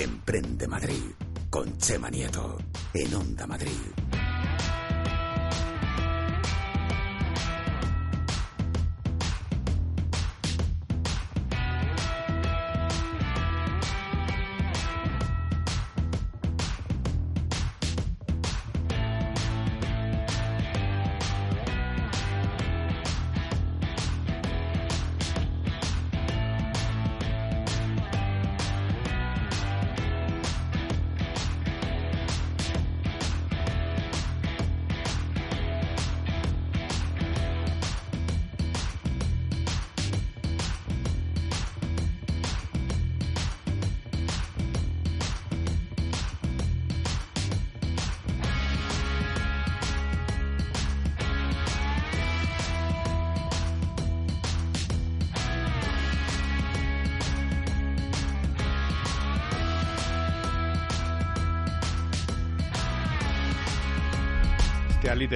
Emprende Madrid con Chema Nieto en Onda Madrid.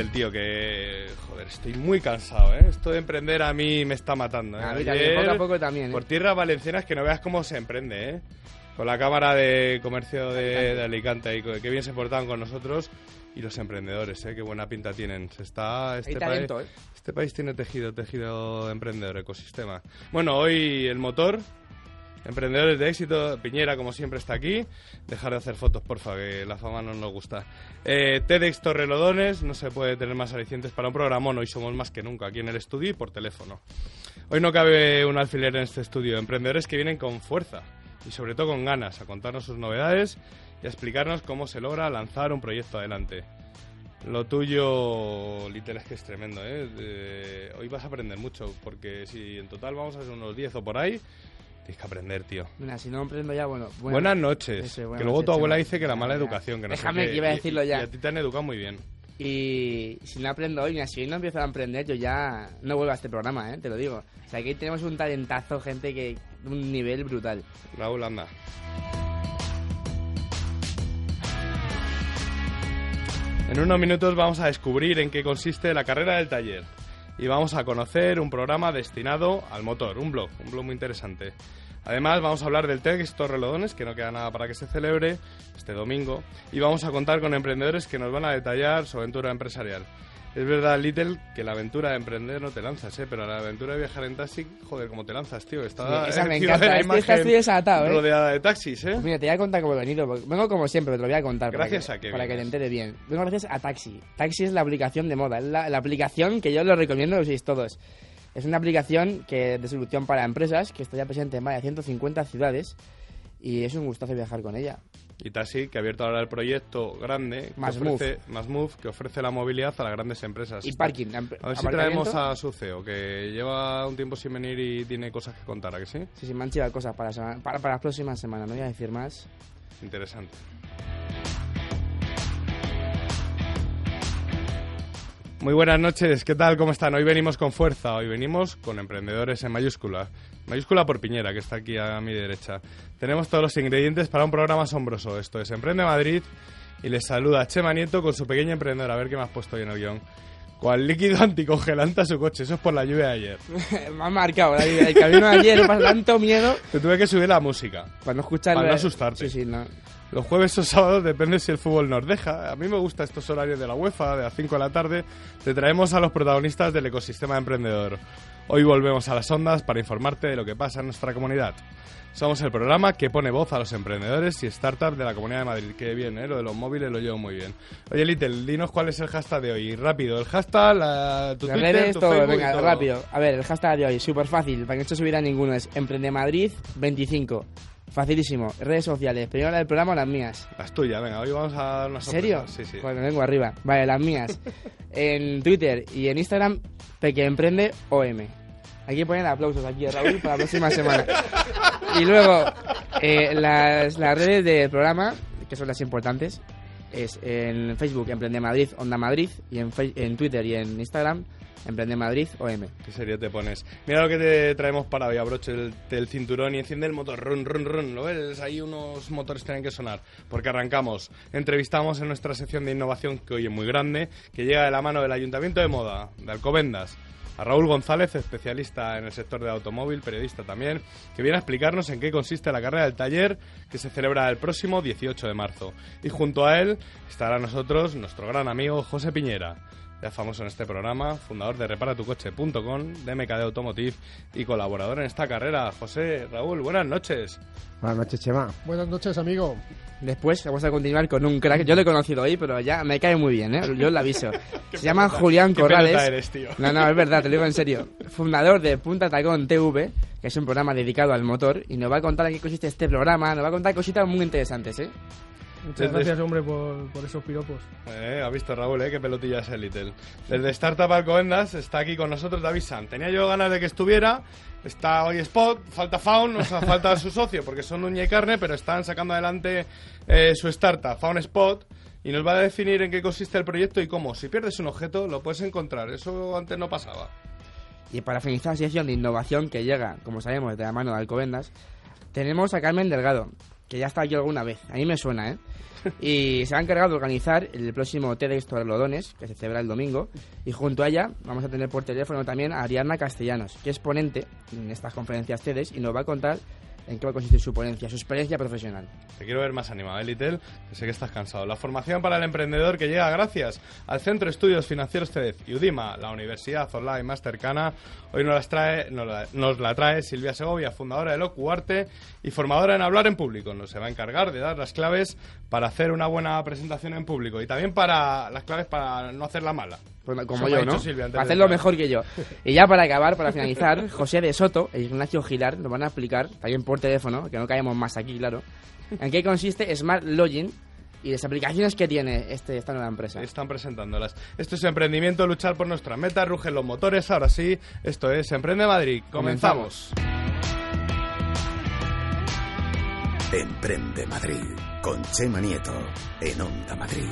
Little, tío, que... Joder, estoy muy cansado, ¿eh? Esto de emprender a mí me está matando, ¿eh? A mí también, poco a poco también, ¿eh? Por tierras valencianas que no veas cómo se emprende, ¿eh? Con la Cámara de Comercio de, de Alicante y qué bien se portaban con nosotros y los emprendedores, ¿eh? Qué buena pinta tienen. Se está... Este, Hay talento, país, ¿eh? este país tiene tejido, tejido emprendedor, ecosistema. Bueno, hoy el motor... Emprendedores de éxito, Piñera, como siempre, está aquí. Dejar de hacer fotos, porfa, que la fama no nos gusta. Eh, TEDx Torrelodones, no se puede tener más alicientes para un programón. Hoy somos más que nunca aquí en el estudio y por teléfono. Hoy no cabe un alfiler en este estudio. Emprendedores que vienen con fuerza y sobre todo con ganas a contarnos sus novedades y a explicarnos cómo se logra lanzar un proyecto adelante. Lo tuyo, Little, es que es tremendo, ¿eh? Hoy vas a aprender mucho, porque si en total vamos a ser unos 10 o por ahí, tienes que aprender, tío. Mira, si no emprendo ya, bueno. buenas noches. Eso, buenas que luego tu abuela dice que la mala educación, que no Déjame que iba a decirlo y- ya. Y a ti te han educado muy bien. Y si no aprendo hoy, mira, si hoy no empiezo a emprender, yo ya no vuelvo a este programa, ¿eh? Te lo digo. O sea, aquí tenemos un talentazo, gente que un nivel brutal. Raúl, anda. En unos minutos vamos a descubrir en qué consiste la carrera del taller. Y vamos a conocer un programa destinado al motor, un blog, un blog muy interesante. Además, vamos a hablar del TEDx Torrelodones, que no queda nada para que se celebre este domingo. Y vamos a contar con emprendedores que nos van a detallar su aventura empresarial. Es verdad, Little, que la aventura de emprender no te lanzas, ¿eh? Pero la aventura de viajar en taxi, joder, cómo te lanzas, tío. Está Sí, esa me encanta, la es que esta imagen desatado, ¿eh? Rodeada de taxis, ¿eh? Pues mira, te voy a contar cómo he venido. porque Vengo como siempre, te lo voy a contar. Gracias para a que, Para que te entere bien. Vengo gracias a Taxi. Taxi es la aplicación de moda. Es la, la aplicación que yo lo recomiendo, lo uséis todos. Es una aplicación que de solución para empresas que está ya presente en más de 150 ciudades. Y es un gustazo viajar con ella. Y Taxi, que ha abierto ahora el proyecto grande, que Más ofrece, Más Move, que ofrece la movilidad a las grandes empresas. Y parking. A ver si traemos a su CEO, que lleva un tiempo sin venir y tiene cosas que contar, ¿a que sí? Sí, sí, me han chivado cosas para, semana- para, para las próximas semanas. No voy a decir más. Interesante. Muy buenas noches, ¿qué tal? ¿Cómo están? Hoy venimos con fuerza, hoy venimos con emprendedores en mayúscula. Mayúscula por Piñera, que está aquí a mi derecha. Tenemos todos los ingredientes para un programa asombroso. Esto es Emprende Madrid y les saluda Chema Nieto con su pequeña emprendedora. A ver qué me has puesto hoy en el guion. Cual líquido anticongelante a su coche. Eso es por la lluvia de ayer. me han marcado, David. El camino de ayer pasa tanto miedo. Te tuve que subir la música. Para no escuchar... Para no la- asustarte. Sí, sí, no. Los jueves o sábados depende si el fútbol nos deja. A mí me gustan estos horarios de la UEFA, de las 5 de la tarde. Te traemos a los protagonistas del ecosistema emprendedor. Hoy volvemos a las ondas para informarte de lo que pasa en nuestra comunidad. Somos el programa que pone voz a los emprendedores y startups de la Comunidad de Madrid. Qué bien, ¿eh? Lo de los móviles lo llevo muy bien. Oye, Little, dinos cuál es el hashtag de hoy. Rápido, el hashtag, la, tu Las Twitter, redes, tu todo, Facebook y venga, todo. rápido. A ver, el hashtag de hoy, súper fácil, para que no se subiera ninguno, es Emprende Madrid 25. Facilísimo. Redes sociales, primero la del programa o las mías. Las tuyas, venga, hoy vamos a dar una ¿En serio? Sí, sí. Bueno, vengo arriba. Vale, las mías. en Twitter y en Instagram, Peque Emprende OM. Aquí ponen aplausos aquí, Raúl, para la próxima semana. Y luego, eh, las, las redes del programa, que son las importantes, es en Facebook Emprende Madrid, Onda Madrid, y en, en Twitter y en Instagram, Emprende Madrid OM. ¿Qué serio te pones? Mira lo que te traemos para hoy. Abroche el, el cinturón y enciende el motor. Run, run, run. ¿Lo ves? Ahí unos motores tienen que sonar. Porque arrancamos. Entrevistamos en nuestra sección de innovación, que hoy es muy grande, que llega de la mano del Ayuntamiento de Moda, de Alcobendas. Raúl González, especialista en el sector de automóvil, periodista también, que viene a explicarnos en qué consiste la carrera del taller que se celebra el próximo 18 de marzo. Y junto a él estará nosotros nuestro gran amigo José Piñera ya famoso en este programa, fundador de reparatucoche.com, de MKD Automotive y colaborador en esta carrera. José, Raúl, buenas noches. Buenas noches, Chema. Buenas noches, amigo. Después vamos a continuar con un crack. Yo lo he conocido hoy, pero ya me cae muy bien, ¿eh? Yo lo aviso. Se llama Julián Corrales. Eres, tío? No, no, es verdad, te lo digo en serio. Fundador de Punta Tacón TV, que es un programa dedicado al motor, y nos va a contar en qué consiste este programa. Nos va a contar cositas muy interesantes, ¿eh? Muchas gracias, hombre, por, esos piropos. Eh, ha visto Raúl, eh, qué pelotilla es el Little. Desde Startup Alcobendas está aquí con nosotros David San. Tenía yo ganas de que estuviera. Está hoy Spot, falta Faun, o sea, falta su socio, porque son uña y carne, pero están sacando adelante eh, su startup, Faun Spot, y nos va a definir en qué consiste el proyecto y cómo. Si pierdes un objeto, lo puedes encontrar. Eso antes no pasaba. Y para finalizar la sección de innovación que llega, como sabemos, de la mano de Alcobendas, tenemos a Carmen Delgado, que ya está aquí alguna vez. A mí me suena, ¿eh? Y se ha encargado de organizar el próximo TEDx Torrelodones, que se celebra el domingo. Y junto a ella vamos a tener por teléfono también a Ariadna Castellanos, que es ponente en estas conferencias TEDx y nos va a contar en qué va a consistir su ponencia, su experiencia profesional. Te quiero ver más animado, ¿eh, Litel? Que sé que estás cansado. La formación para el emprendedor que llega gracias al Centro de Estudios Financieros CEDEF y UDIMA, la universidad online más cercana. Hoy nos, las trae, nos, la, trae Silvia Segovia, fundadora de Locuarte y formadora en hablar en público. Nos se va a encargar de dar las claves para hacer una buena presentación en público y también para las claves para no hacerla mala. Pues como yo, ¿no? Hacerlo mejor que yo. Y ya para acabar, para finalizar, José de Soto e Ignacio Gilar nos van a explicar, también por teléfono, que no caemos más aquí, claro, en qué consiste Smart Login y las aplicaciones que tiene este, esta nueva empresa. Están presentándolas. Esto es emprendimiento, luchar por nuestra meta, rugen los motores. Ahora sí, esto es Emprende Madrid. Comenzamos. Emprende Madrid con Chema Nieto en Onda Madrid.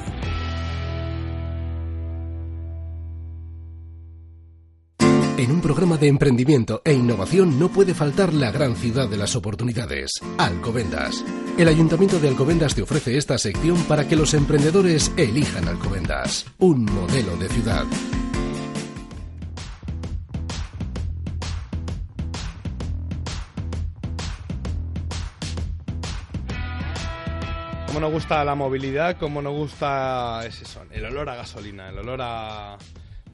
En un programa de emprendimiento e innovación no puede faltar la gran ciudad de las oportunidades, Alcobendas. El Ayuntamiento de Alcobendas te ofrece esta sección para que los emprendedores elijan Alcobendas, un modelo de ciudad. Como nos gusta la movilidad, como nos gusta ese son, el olor a gasolina, el olor a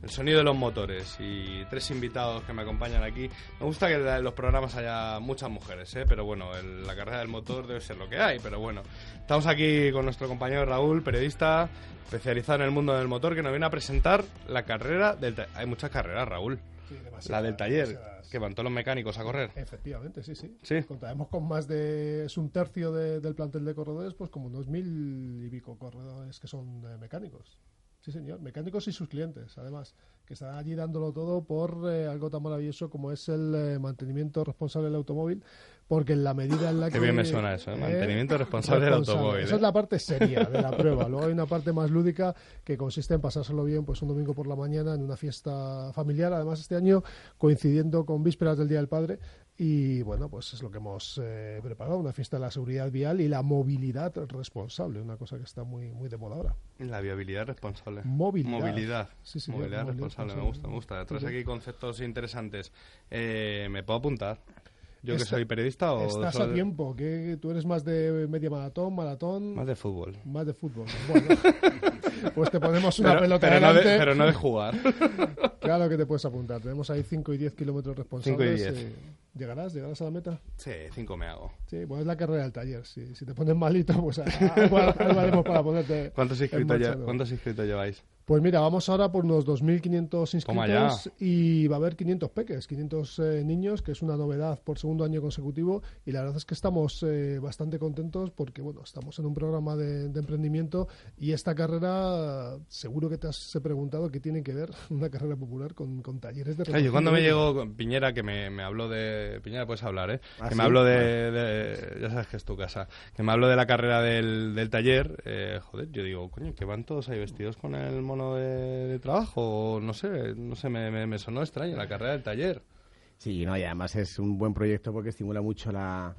el sonido de los motores y tres invitados que me acompañan aquí. Me gusta que en los programas haya muchas mujeres, ¿eh? pero bueno, la carrera del motor debe ser lo que hay, pero bueno. Estamos aquí con nuestro compañero Raúl, periodista especializado en el mundo del motor, que nos viene a presentar la carrera del... Hay muchas carreras, Raúl. la del taller, que van todos los mecánicos a correr. Efectivamente, sí, sí. ¿Sí? Contaremos con más de... Es un tercio del plantel de corredores, pues como unos mil y pico corredores que son eh, mecánicos. Sí, señor. Mecánicos y sus clientes, además, que están allí dándolo todo por eh, algo tan maravilloso como es el eh, mantenimiento responsable del automóvil, porque en la medida en la que... Qué bien me suena eso, ¿eh? mantenimiento responsable, del automóvil. Esa es la parte seria de la prueba. Luego hay una parte más lúdica que consiste en pasárselo bien pues un domingo por la mañana en una fiesta familiar, además este año coincidiendo con vísperas del Día del Padre, y bueno, pues es lo que hemos eh, preparado, una fiesta de la seguridad vial y la movilidad responsable, una cosa que está muy, muy de moda ahora. La viabilidad responsable. Movilidad. Movilidad. Sí, sí, movilidad, responsable, me gusta, me gusta. Traes aquí conceptos interesantes. Eh, ¿Me puedo apuntar? ¿Yo que soy periodista o...? Estás a tiempo, que tú eres más de media maratón, maratón... Más de fútbol. Más de fútbol. Bueno, pues te ponemos una pelota pero No de, pero no de jugar. claro que te puedes apuntar. Tenemos ahí 5 y 10 kilómetros responsables. 5 y 10. ¿Llegarás? ¿Llegarás a la meta? Sí, 5 me hago. Sí, pues es la carrera del taller. Si, si te pones malito, pues algo haremos para ponerte ¿Cuántos inscritos, ¿Cuántos inscritos lleváis? Pues mira, vamos ahora por unos 2.500 inscritos y va a haber 500 peques, 500 eh, niños, que es una novedad por segundo año consecutivo y la verdad es que estamos eh, bastante contentos porque bueno, estamos en un programa de, emprendimiento y esta carrera, seguro que te has preguntado qué tiene que ver una carrera popular con, talleres de Oye, cuando me llegó Piñera, que me, me, habló de... Piñera, puedes hablar, ¿eh? ¿Ah, que me habló de, Ya sabes que es tu casa. Que me habló de la carrera del, del taller. Eh, joder, yo digo, coño, que van todos ahí vestidos con el de, trabajo, no sé, no sé, me, me, sonó extraño la carrera del taller. Sí, no, y además es un buen proyecto porque estimula mucho la,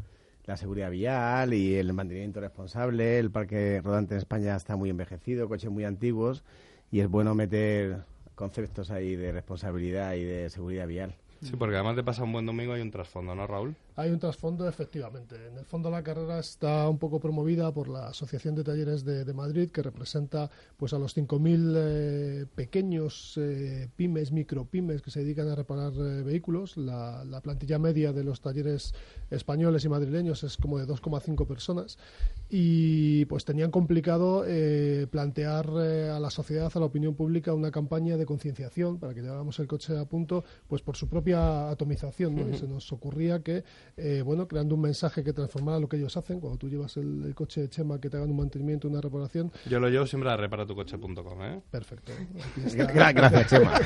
la seguridad vial y el mantenimiento responsable. El parque rodante en España está muy envejecido, coches muy antiguos y es bueno meter conceptos ahí de responsabilidad y de seguridad vial. Sí, porque además de pasar un buen domingo hay un trasfondo, ¿no, Raúl? Hay un trasfondo, efectivamente. En el fondo la carrera está un poco promovida por la Asociación de Talleres de, Madrid, que representa pues a los 5.000 eh, pequeños eh, pymes, micropymes que se dedican a reparar eh, vehículos. La, la, plantilla media de los talleres españoles y madrileños es como de 2,5 personas y pues tenían complicado eh, plantear eh, a la sociedad, a la opinión pública, una campaña de concienciación para que lleváramos el coche a punto, pues por su propia atomización. Y se nos ocurría que, eh, bueno, creando un mensaje que transformara lo que ellos hacen, cuando tú llevas el, coche de Chema, que te hagan un mantenimiento, una reparación. Yo lo llevo siempre a reparatucoche.com, ¿eh? Perfecto. Gracias, Chema.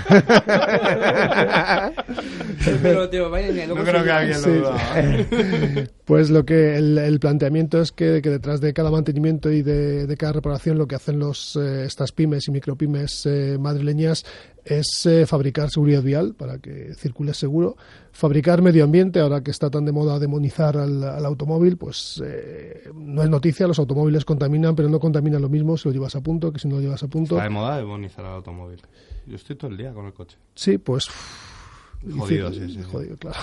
no creo que alguien lo duda. Pues lo que el, planteamiento es que, que detrás de cada mantenimiento y de, cada reparación lo que hacen los, eh, estas pymes y micropymes eh, madrileñas es eh, fabricar seguridad vial para que circule seguro, fabricar medio ambiente, ahora que está tan de moda demonizar al, automóvil, pues no es noticia, los automóviles contaminan, pero no contaminan lo mismo si lo llevas a punto que si no lo llevas a punto. Está de moda demonizar al automóvil. Yo estoy todo el día con el coche. Sí, pues... Jodido, sí, sí, Jodido, claro.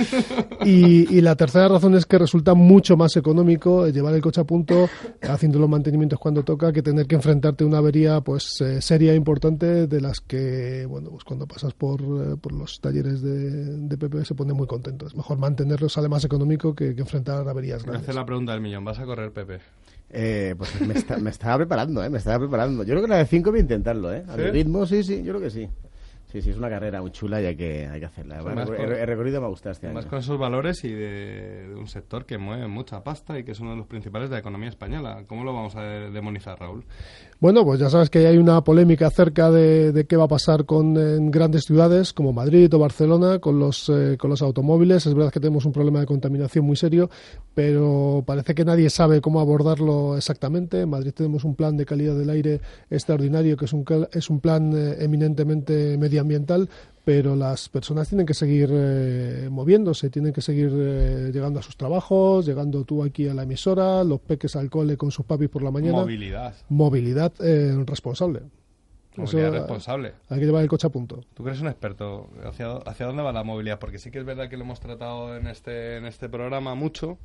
y, la tercera razón es que resulta mucho más económico llevar el coche a punto haciendo los mantenimientos cuando toca que tener que enfrentarte a una avería pues eh, seria e importante de las que, bueno, pues cuando pasas por, eh, por los talleres de, de PP se pone muy contento. Es mejor mantenerlo, sale más económico que, enfrentar averías grandes. hacer la pregunta del millón. ¿Vas a correr, Pepe? Eh, pues me, me, estaba preparando, ¿eh? Me estaba preparando. Yo creo que la de 5 voy a intentarlo, ¿eh? A mi ritmo, sí, sí, yo creo que sí. Sí, sí, es una carrera muy chula y hay que, hay que hacerla. el, recorrido me gusta este Más con esos valores y de, un sector que mueve mucha pasta y que es uno de los principales de la economía española. ¿Cómo lo vamos a demonizar, Raúl? Bueno, pues ya sabes que hay una polémica acerca de, qué va a pasar con grandes ciudades como Madrid o Barcelona con los, eh, con los automóviles. Es verdad que tenemos un problema de contaminación muy serio, pero parece que nadie sabe cómo abordarlo exactamente. En Madrid tenemos un plan de calidad del aire extraordinario, que es un, es un plan eh, eminentemente medioambiental, pero las personas tienen que seguir eh, moviéndose, tienen que seguir eh, llegando a sus trabajos, llegando tú aquí a la emisora, los peques al cole con sus papis por la mañana. Movilidad. Movilidad responsable. Movilidad responsable. Hay que llevar el coche a punto. Tú eres un experto, ¿hacia, ¿hacia dónde va la movilidad? Porque sí que es verdad que lo hemos tratado en este, en este programa mucho,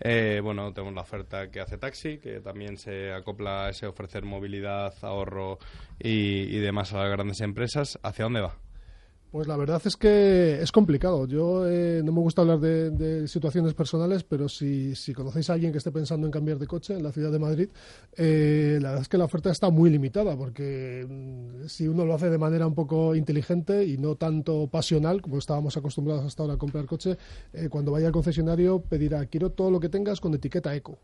eh, bueno, tenemos la oferta que hace Taxi, que también se acopla a ese ofrecer movilidad, ahorro y, y demás a las grandes empresas. ¿Hacia dónde va? Pues la verdad es que es complicado. Yo eh, no me gusta hablar de, situaciones personales, pero si, si, conocéis a alguien que esté pensando en cambiar de coche en la ciudad de Madrid, eh, la verdad es que la oferta está muy limitada, porque mm, si uno lo hace de manera un poco inteligente y no tanto pasional, como estábamos acostumbrados hasta ahora a comprar coche, eh, cuando vaya al concesionario pedirá, quiero todo lo que tengas con etiqueta eco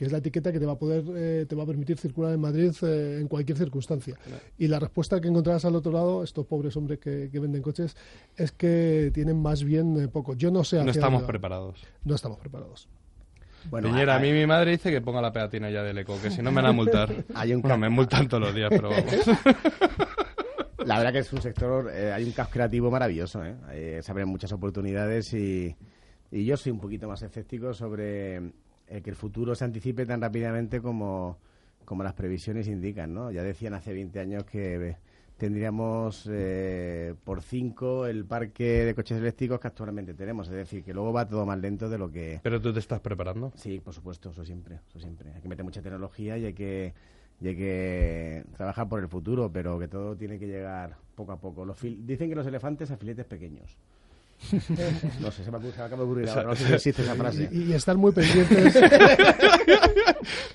que es la etiqueta que te va a poder eh, te va a permitir circular en Madrid eh, en cualquier circunstancia. Y la respuesta que encontrarás al otro lado, estos pobres hombres que, venden coches, es que tienen más bien eh, poco. Yo no sé. No estamos preparados. No estamos preparados. Bueno, a, mí mi madre dice que ponga la pegatina ya del eco, que si no me van a multar. Hay un bueno, me multan todos los días, pero vamos. La verdad que es un sector, hay un caos creativo maravilloso, ¿eh? se abren muchas oportunidades y, y yo soy un poquito más escéptico sobre eh, que el futuro se anticipe tan rápidamente como, las previsiones indican, ¿no? Ya decían hace 20 años que tendríamos eh, por 5 el parque de coches eléctricos que actualmente tenemos, es decir, que luego va todo más lento de lo que... ¿Pero tú te estás preparando? Sí, por supuesto, eso siempre, eso siempre. Hay que meter mucha tecnología y hay que, y hay que trabajar por el futuro, pero que todo tiene que llegar poco a poco. Los dicen que los elefantes a filetes pequeños. No sé, se me, acaba de ocurrir ahora, no sé si existe esa frase. Y, estar muy pendientes.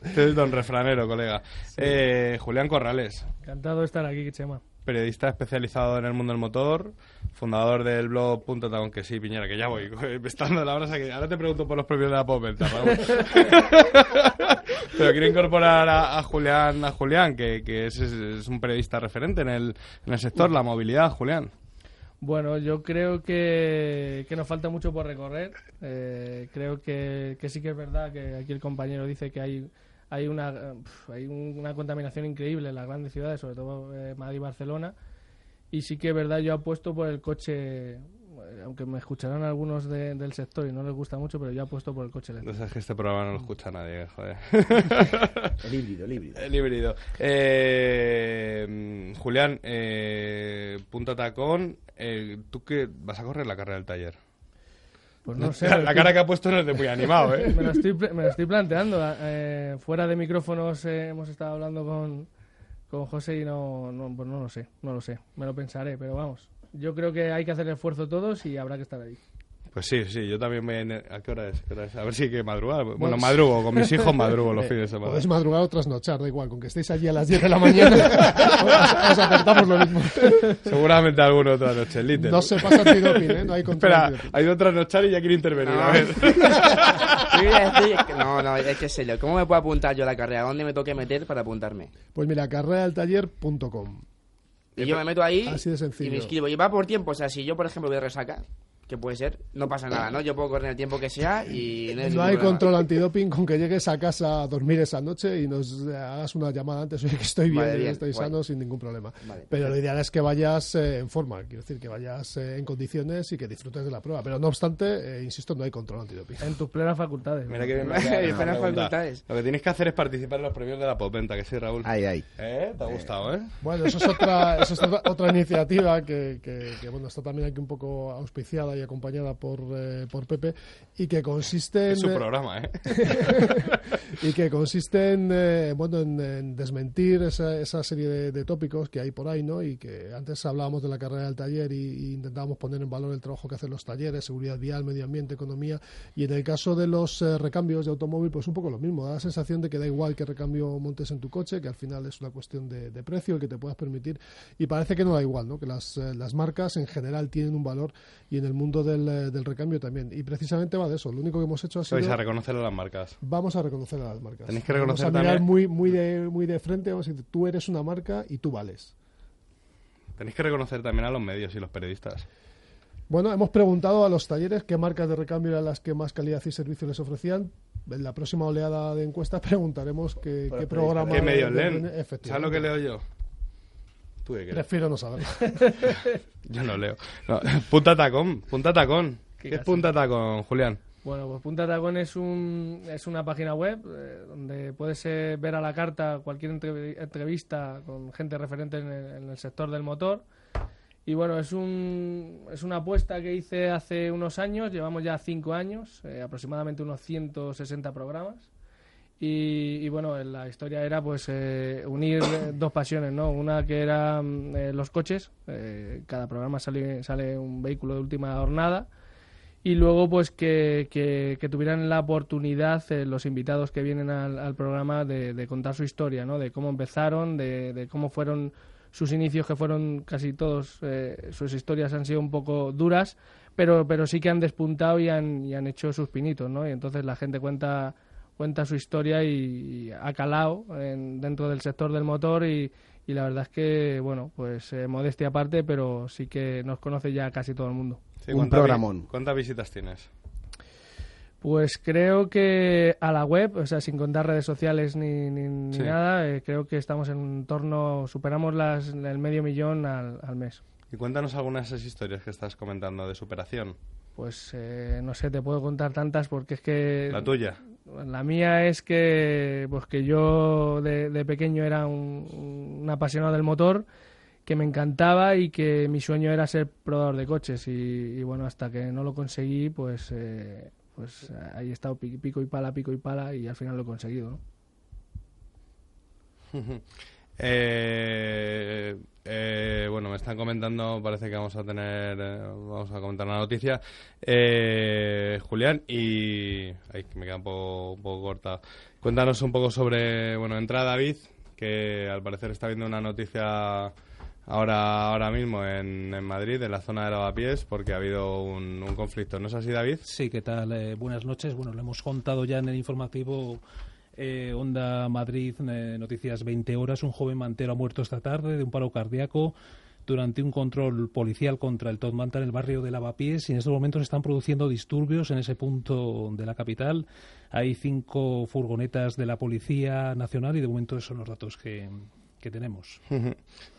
este es don refranero, colega. Eh, Julián Corrales. Encantado de estar aquí, Chema. Periodista especializado en el mundo del motor, fundador del blog Punto que sí, Piñera, que ya voy, estando la brasa que ahora te pregunto por los premios de la Popelta, Pero quiero incorporar a, Julián, a Julián, que, que es, es, un periodista referente en el, en el sector, la movilidad, Julián. Bueno, yo creo que, nos falta mucho por recorrer. Eh, creo que, sí que es verdad que aquí el compañero dice que hay, hay, una, hay una contaminación increíble en las grandes ciudades, sobre todo eh, Madrid y Barcelona. Y sí que es verdad, yo apuesto por el coche aunque me escucharán algunos del sector y no les gusta mucho, pero yo apuesto por el coche eléctrico. No es que este programa no lo escucha nadie, joder. el híbrido, el híbrido. El híbrido. Eh, Julián, eh, punta tacón, eh, ¿tú qué vas a correr la carrera del taller? Pues no sé. La, cara que ha puesto no es de muy animado, ¿eh? me, lo estoy, me lo estoy planteando. Eh, fuera de micrófonos eh, hemos estado hablando con, con José y no, no, pues no lo sé, no lo sé. Me lo pensaré, pero vamos. Yo creo que hay que hacer el esfuerzo todos y habrá que estar ahí. Pues sí, sí, yo también voy a... qué hora es? A ver si hay que madrugar. Bueno, madrugo, con mis hijos madrugo los eh, fines de semana. Podéis madrugar o trasnochar, da igual, con que estéis allí a las 10 de la mañana os, acertamos lo mismo. Seguramente alguna otra noche, literal. No se pasa antidoping, ¿eh? No hay control Espera, hay otra noche y ya quiere intervenir, no. a ver. no, no, es que sé ¿Cómo me puedo apuntar yo a la carrera? ¿Dónde me toque meter para apuntarme? Pues mira, carreradeltaller.com. Y yo me meto ahí Así de sencillo. y me inscribo. Y va por tiempo, o sea, si yo, por ejemplo, voy a resacar, que puede ser, no pasa nada, ¿no? Yo puedo correr el tiempo que sea y no, hay control antidoping con que llegues a casa a dormir esa noche y nos hagas una llamada antes, oye, que estoy bien, y estoy sano sin ningún problema. Pero lo ideal es que vayas eh, en forma, quiero decir, que vayas eh, en condiciones y que disfrutes de la prueba. Pero no obstante, eh, insisto, no hay control antidoping. En tus plenas facultades. Mira que bien plenas facultades. Lo que tienes que hacer es participar en los premios de la Popenta, que sí, Raúl. Ay, ay. ¿Eh? ¿Te ha gustado, eh? Bueno, eso es otra, eso es otra, iniciativa que, que, bueno, está también aquí un poco auspiciada y acompañada por eh, por, Pepe y que consiste en... su eh, programa, ¿eh? y que consiste en, eh, bueno, en, desmentir esa, esa serie de, tópicos que hay por ahí, ¿no? Y que antes hablábamos de la carrera del taller y, intentábamos poner en valor el trabajo que hacen los talleres, seguridad vial, medio ambiente, economía. Y en el caso de los recambios de automóvil, pues un poco lo mismo. Da la sensación de que da igual que recambio montes en tu coche, que al final es una cuestión de, precio, el que te puedas permitir. Y parece que no da igual, ¿no? Que las, las marcas en general tienen un valor y en el mundo del, del recambio también. Y precisamente va de eso. Lo único que hemos hecho ha sido... Vais a reconocer a las marcas. Vamos a reconocer a las marcas. Tenéis que reconocer vamos a mirar muy, muy, de, muy de frente. Vamos a decir, tú eres una marca y tú vales. Tenéis que reconocer también a los medios y los periodistas. Bueno, hemos preguntado a los talleres qué marcas de recambio eran las que más calidad y servicio les ofrecían. En la próxima oleada de encuestas preguntaremos qué, qué programa... ¿Qué medios leen? ¿Sabes lo que leo yo? Prefiero no saberlo. yo no leo. punta tacón, punta tacón. ¿Qué, es Punta Tacón, Julián? Bueno, pues Punta Tacón es, un, es una página web eh, donde puedes eh, ver a la carta cualquier entrevista con gente referente en el, sector del motor. Y bueno, es, un, es una apuesta que hice hace unos años, llevamos ya cinco años, eh, aproximadamente unos 160 programas. Y, bueno, la historia era pues unir dos pasiones, ¿no? Una que era mm, los coches, cada programa sale, sale un vehículo de última jornada y luego pues que, que, tuvieran la oportunidad eh, los invitados que vienen al, programa de, contar su historia, ¿no? De cómo empezaron, de, cómo fueron sus inicios, que fueron casi todos, eh, sus historias han sido un poco duras, pero, pero sí que han despuntado y han, y han hecho sus pinitos, ¿no? Y entonces la gente cuenta cuenta su historia y, ha calado dentro del sector del motor y, y la verdad es que, bueno, pues eh, modestia aparte, pero sí que nos conoce ya casi todo el mundo un programón. ¿Cuántas visitas tienes? Pues creo que a la web, o sea, sin contar redes sociales ni, nada, eh, creo que estamos en torno, superamos las, el medio millón al, mes. Y cuéntanos algunas de esas historias que estás comentando de superación. Pues eh, no sé, te puedo contar tantas porque es que... La tuya. La mía es que, pues que yo de, pequeño era un apasionado del motor que me encantaba y que mi sueño era ser probador de coches y, bueno hasta que no lo conseguí pues eh, pues ahí he estado pico y pala pico y pala y al final lo he conseguido ¿no? Eh, eh, bueno, me están comentando, parece que vamos a tener, vamos a comentar la noticia. Julián, y. Ay, que me queda un poco, un poco corta. Cuéntanos un poco sobre. Bueno, entra David, que al parecer está viendo una noticia ahora, ahora mismo en, en, Madrid, en la zona de lavapiés, porque ha habido un, conflicto. ¿No es así, David? Sí, ¿qué tal? Eh, buenas noches. Bueno, lo hemos contado ya en el informativo eh, Onda Madrid, eh, Noticias 20 horas. Un joven mantero ha muerto esta tarde de un paro cardíaco durante un control policial contra el Todmanta en el barrio de Lavapiés y en estos momentos están produciendo disturbios en ese punto de la capital. Hay cinco furgonetas de la Policía Nacional y de momento esos son los datos que, que tenemos.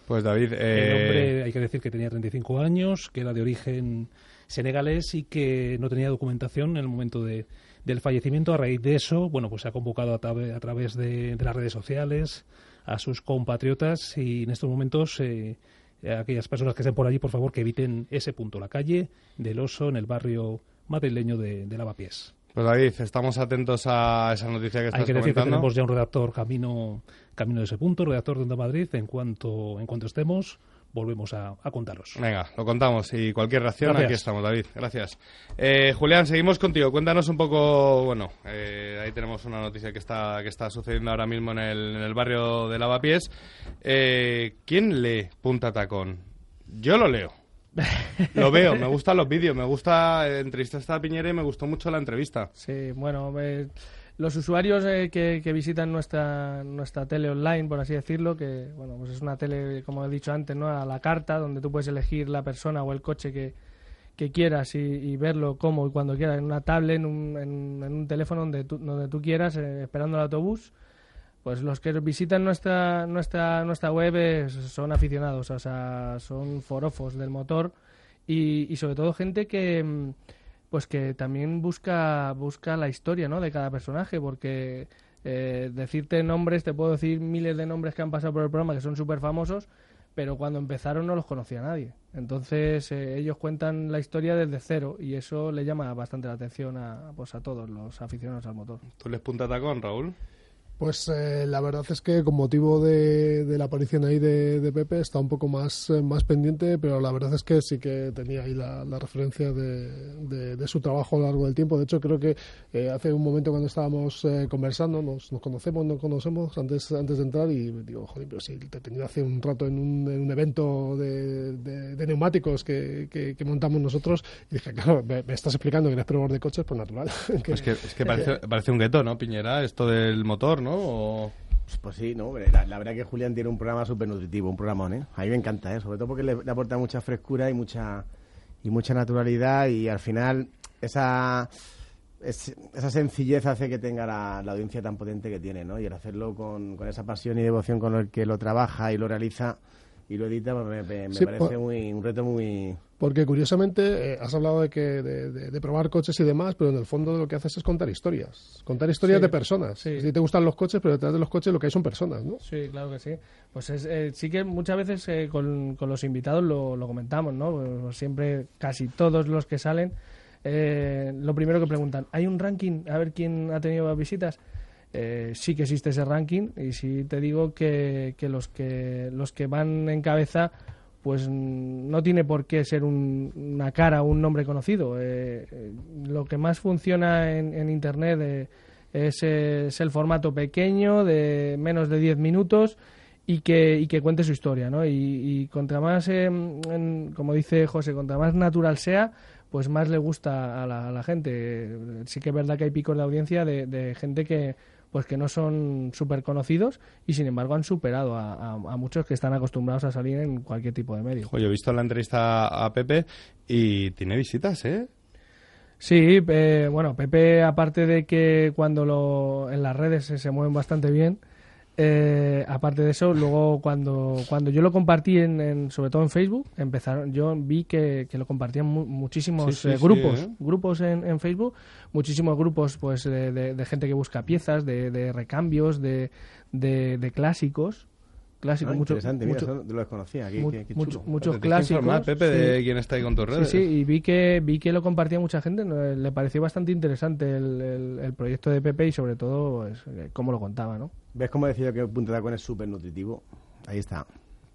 Pues David... El hombre, eh, hay que decir que tenía 35 años, que era de origen senegalés y que no tenía documentación en el momento de, del fallecimiento. A raíz de eso, bueno, pues se ha convocado a, a través de, las redes sociales a sus compatriotas y en estos momentos eh, aquellas personas que estén por allí, por favor, que eviten ese punto, la calle del Oso, en el barrio madrileño de, de Lavapiés. Pues David, estamos atentos a esa noticia que estás Hay que decir que tenemos ya un redactor camino, camino de ese punto, redactor de Onda Madrid. En cuanto, en cuanto estemos, volvemos a, contaros. Venga, lo contamos y cualquier reacción aquí estamos, David. Gracias. Eh, Julián, seguimos contigo. Cuéntanos un poco, bueno, eh, ahí tenemos una noticia que está que está sucediendo ahora mismo en el, en el barrio de Lavapiés. Eh, ¿Quién lee Punta Tacón? Yo lo leo. Lo veo, me gustan los vídeos, me gusta eh, entrevistar a Piñera y me gustó mucho la entrevista. Sí, bueno, los usuarios eh, que, visitan nuestra nuestra tele online, por así decirlo, que bueno, pues es una tele, como he dicho antes, ¿no? a la carta, donde tú puedes elegir la persona o el coche que, que quieras y, verlo como y cuando quieras, en una tablet, en un, en, un teléfono donde tú, donde tú quieras, eh, esperando el autobús pues los que visitan nuestra nuestra nuestra web son aficionados, o sea, son forofos del motor y, sobre todo gente que mm, pues que también busca busca la historia, ¿no? de cada personaje, porque eh, decirte nombres, te puedo decir miles de nombres que han pasado por el programa que son súper famosos, pero cuando empezaron no los conocía nadie. Entonces eh, ellos cuentan la historia desde cero y eso le llama bastante la atención a, pues, a todos los aficionados al motor. ¿Tú les punta tacón, Raúl? Pues eh, la verdad es que con motivo de, la aparición ahí de, Pepe está un poco más, eh, más pendiente, pero la verdad es que sí que tenía ahí la, referencia de, su trabajo a lo largo del tiempo. De hecho, creo que eh, hace un momento cuando estábamos conversando, nos, nos, conocemos, nos conocemos antes, antes de entrar y digo, joder, pero sí, te he tenido hace un rato en un, en un evento de, neumáticos que, que, montamos nosotros y dije, claro, me, estás explicando que eres probador de coches, pues natural. es que, es que parece, parece un gueto, ¿no, Piñera? Esto del motor, ¿no? Pues, pues, sí, ¿no? La, verdad que Julián tiene un programa súper nutritivo, un programa, ¿eh? A mí me encanta, ¿eh? Sobre todo porque le, aporta mucha frescura y mucha, y mucha naturalidad y al final esa, esa sencillez hace que tenga la, audiencia tan potente que tiene, ¿no? Y el hacerlo con, con esa pasión y devoción con el que lo trabaja y lo realiza y lo edita, pues me, parece muy, un reto muy, porque curiosamente eh, has hablado de que de, probar coches y demás, pero en el fondo lo que haces es contar historias, contar historias de personas. Sí. Si te gustan los coches, pero detrás de los coches lo que hay son personas, ¿no? Sí, claro que sí. Pues es, eh, sí que muchas veces eh, con, los invitados lo, comentamos, ¿no? Pues siempre, casi todos los que salen, lo primero que preguntan, ¿hay un ranking? A ver quién ha tenido visitas. sí que existe ese ranking y sí te digo que, que los que los que van en cabeza pues no tiene por qué ser una cara o un nombre conocido. Eh, eh, lo que más funciona en, Internet eh, es, el formato pequeño de menos de 10 minutos y que, y que cuente su historia. ¿no? Y, contra más, como dice José, contra más natural sea, pues más le gusta a la, gente. Sí que es verdad que hay picos de audiencia de gente que pues que no son súper conocidos y sin embargo han superado a, muchos que están acostumbrados a salir en cualquier tipo de medio. Oye, he visto la entrevista a Pepe y tiene visitas, ¿eh? Sí, eh, bueno, Pepe, aparte de que cuando lo, en las redes se mueven bastante bien, eh, aparte de eso, luego cuando, cuando yo lo compartí, en, sobre todo en Facebook, empezaron, yo vi que, lo compartían muchísimos eh, grupos, ¿eh? grupos en, Facebook, muchísimos grupos pues de, gente que busca piezas, de, recambios, de, de, clásicos clásicos. Ah, interesante, mucho, mira, lo desconocía. muchos clásicos. Pepe, de quién está ahí con tus redes. Sí, sí, y vi que, vi que lo compartía mucha gente. Le pareció bastante interesante el, el, proyecto de Pepe y sobre todo pues, eh, cómo lo contaba, ¿no? ¿Ves cómo decía que Punta Tacón es súper nutritivo? Ahí está.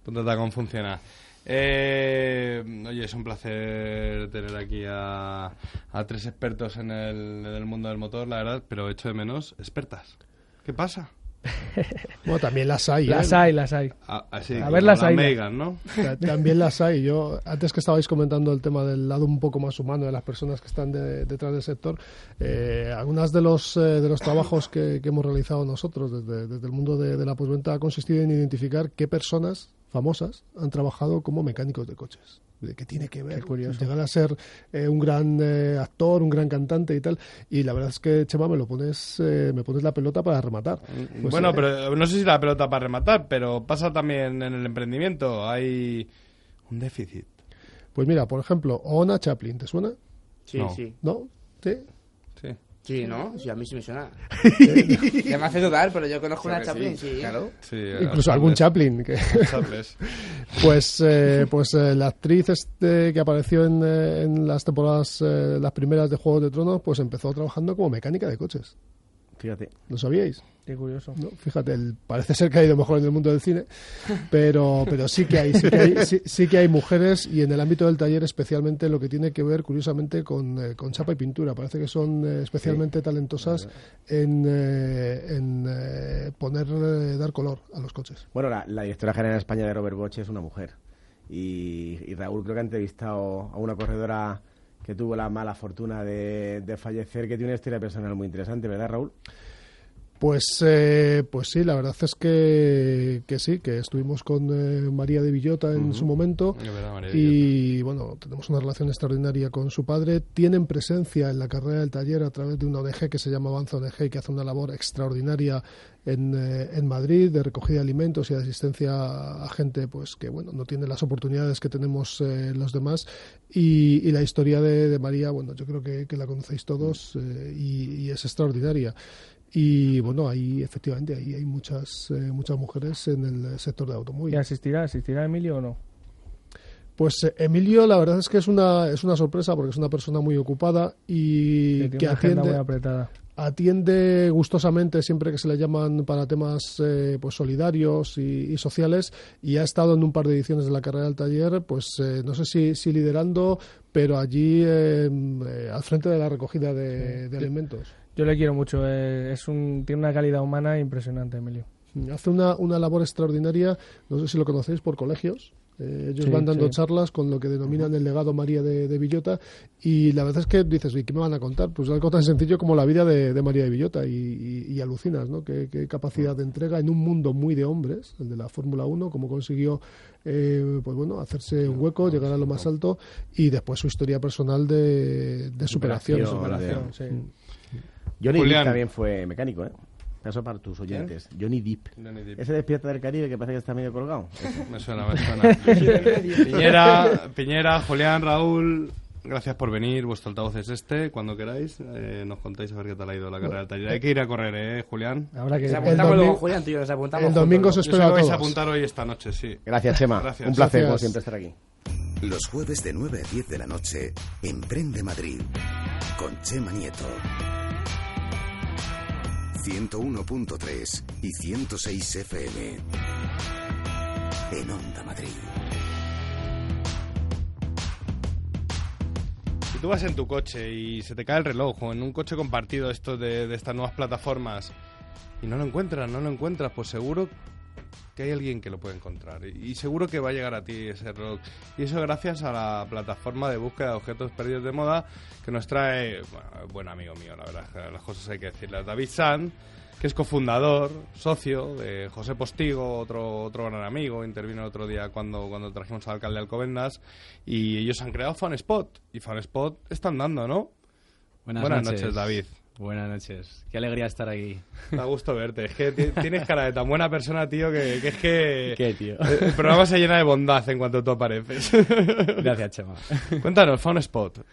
Punta Tacón funciona. Eh, oye, es un placer tener aquí a, a tres expertos en el, en el mundo del motor, la verdad, pero echo de menos expertas. ¿Qué pasa? Bueno, también las hay. Las ¿eh? hay, las hay. A ver las hay. Megan, ¿no? También las hay. Yo, antes que estabais comentando el tema del lado un poco más humano de las personas que están detrás del sector, eh, algunos de los, eh, de los trabajos que, hemos realizado nosotros desde, desde el mundo de, de la posventa ha consistido en identificar qué personas famosas han trabajado como mecánicos de coches de qué tiene que ver llegar a ser eh, un gran eh, actor, un gran cantante y tal. Y la verdad es que, Chema, me lo pones, eh, me pones la pelota para rematar. Mm, pues, bueno, pero no sé si la pelota para rematar, pero pasa también en el emprendimiento. Hay un déficit. Pues mira, por ejemplo, Ona Chaplin, ¿te suena? Sí, No. sí. ¿No? ¿Sí? Sí. Sí, ¿no? Sí, a mí sí me suena. ya me hace dudar, pero yo conozco una Chaplin, sí. Claro. Sí, Incluso algún Chaplin. Que... Pues, eh, pues eh, la actriz este que apareció en, eh, en las temporadas, eh, las primeras de Juegos de Tronos, pues empezó trabajando como mecánica de coches. Fíjate. ¿Lo sabíais? Qué curioso. ¿no? Fíjate, el- parece ser que ha ido mejor en el mundo del cine, pero, pero sí que hay, sí que hay, sí, sí que hay mujeres y en el ámbito del taller especialmente lo que tiene que ver, curiosamente, con, eh, con chapa y pintura. Parece que son eh, especialmente talentosas en, eh, en eh, poner, eh, dar color a los coches. Bueno, la, la directora general de España de Robert Bosch es una mujer. Y, y Raúl creo que ha entrevistado a una corredora que tuvo la mala fortuna de, de fallecer, que tiene una historia personal muy interesante, ¿verdad, Raúl? Pues, eh, pues sí, la verdad es que, que sí, que estuvimos con eh, María de Villota en su momento. Verdad, Y bueno, tenemos una relación extraordinaria con su padre. Tienen presencia en la carrera del taller a través de una ONG que se llama Avanza ONG y que hace una labor extraordinaria en, eh, en Madrid de recogida de alimentos y de asistencia a gente pues que bueno no tiene las oportunidades que tenemos eh, los demás. Y, y la historia de, de María, bueno, yo creo que, que la conocéis todos eh, y, y es extraordinaria. Y bueno, ahí efectivamente ahí hay muchas eh, muchas mujeres en el sector de automóvil. ¿Y asistirá? ¿Asistirá Emilio o no? Pues eh, Emilio, la verdad es que es una, es una sorpresa porque es una persona muy ocupada y Que atiende, apretada. atiende gustosamente siempre que se le llaman para temas eh, pues solidarios y, y sociales y ha estado en un par de ediciones de la carrera del taller, pues eh, no sé si, si liderando, pero allí al frente de la recogida de, de alimentos. Yo le quiero mucho. eh, es un, tiene una calidad humana impresionante, Emilio. Hace una, una labor extraordinaria, no sé si lo conocéis, por colegios. Eh, ellos Sí, van dando sí. charlas con lo que denominan el legado María de, de Villota y la verdad es que dices, ¿y qué me van a contar? Pues algo tan sencillo como la vida de, de María de Villota y, y- y alucinas, ¿no? Qué, qué capacidad de entrega en un mundo muy de hombres, el de la Fórmula 1, cómo consiguió eh, pues bueno, hacerse un hueco, llegar a lo más alto y después su historia personal de, de superación. Superación, Sí. Johnny Julián. Depp también fue mecánico, ¿eh? Eso para tus oyentes. Johnny Depp. Johnny Depp. Ese despierta del Caribe que parece que está medio colgado. Me suena, me suena. Piñera, Piñera, Julián, Raúl, gracias por venir. Vuestro altavoz es este. Cuando queráis, eh, nos contáis a ver qué tal ha ido la carrera del taller. Hay que ir a correr, ¿eh, Julián? Habrá que El apuntamos luego, Julián, tío, nos apuntamos. el domingo juntos, se que a vais a apuntar hoy esta noche, sí. Gracias, Chema. Gracias. Un placer, como Gracias. siempre, estar aquí. Los jueves de 9 a 10 de la noche, Emprende Madrid, con Chema Nieto. 101.3 y 106 FM. En Onda Madrid. Si tú vas en tu coche y se te cae el reloj o en un coche compartido esto de, de estas nuevas plataformas y no lo encuentras, no lo encuentras, pues seguro que hay alguien que lo puede encontrar y, seguro que va a llegar a ti ese reloj. Y eso gracias a la plataforma de búsqueda de objetos perdidos de moda que nos trae, bueno, buen amigo mío, la verdad, las cosas hay que decirlas, David San, que es cofundador, socio de José Postigo, otro, otro gran amigo, intervino el otro día cuando, cuando trajimos al alcalde de Alcobendas, y ellos han creado FanSpot, y FanSpot están dando, ¿no? Buenas, Buenas noches, David. Buenas noches. Qué alegría estar aquí. Da gusto verte, es que ti- tienes cara de tan buena persona, tío, que, que es que... ¿Qué, tío? El programa se llena de bondad en cuanto tú apareces. Gracias, Chema. Cuéntanos, FanSpot.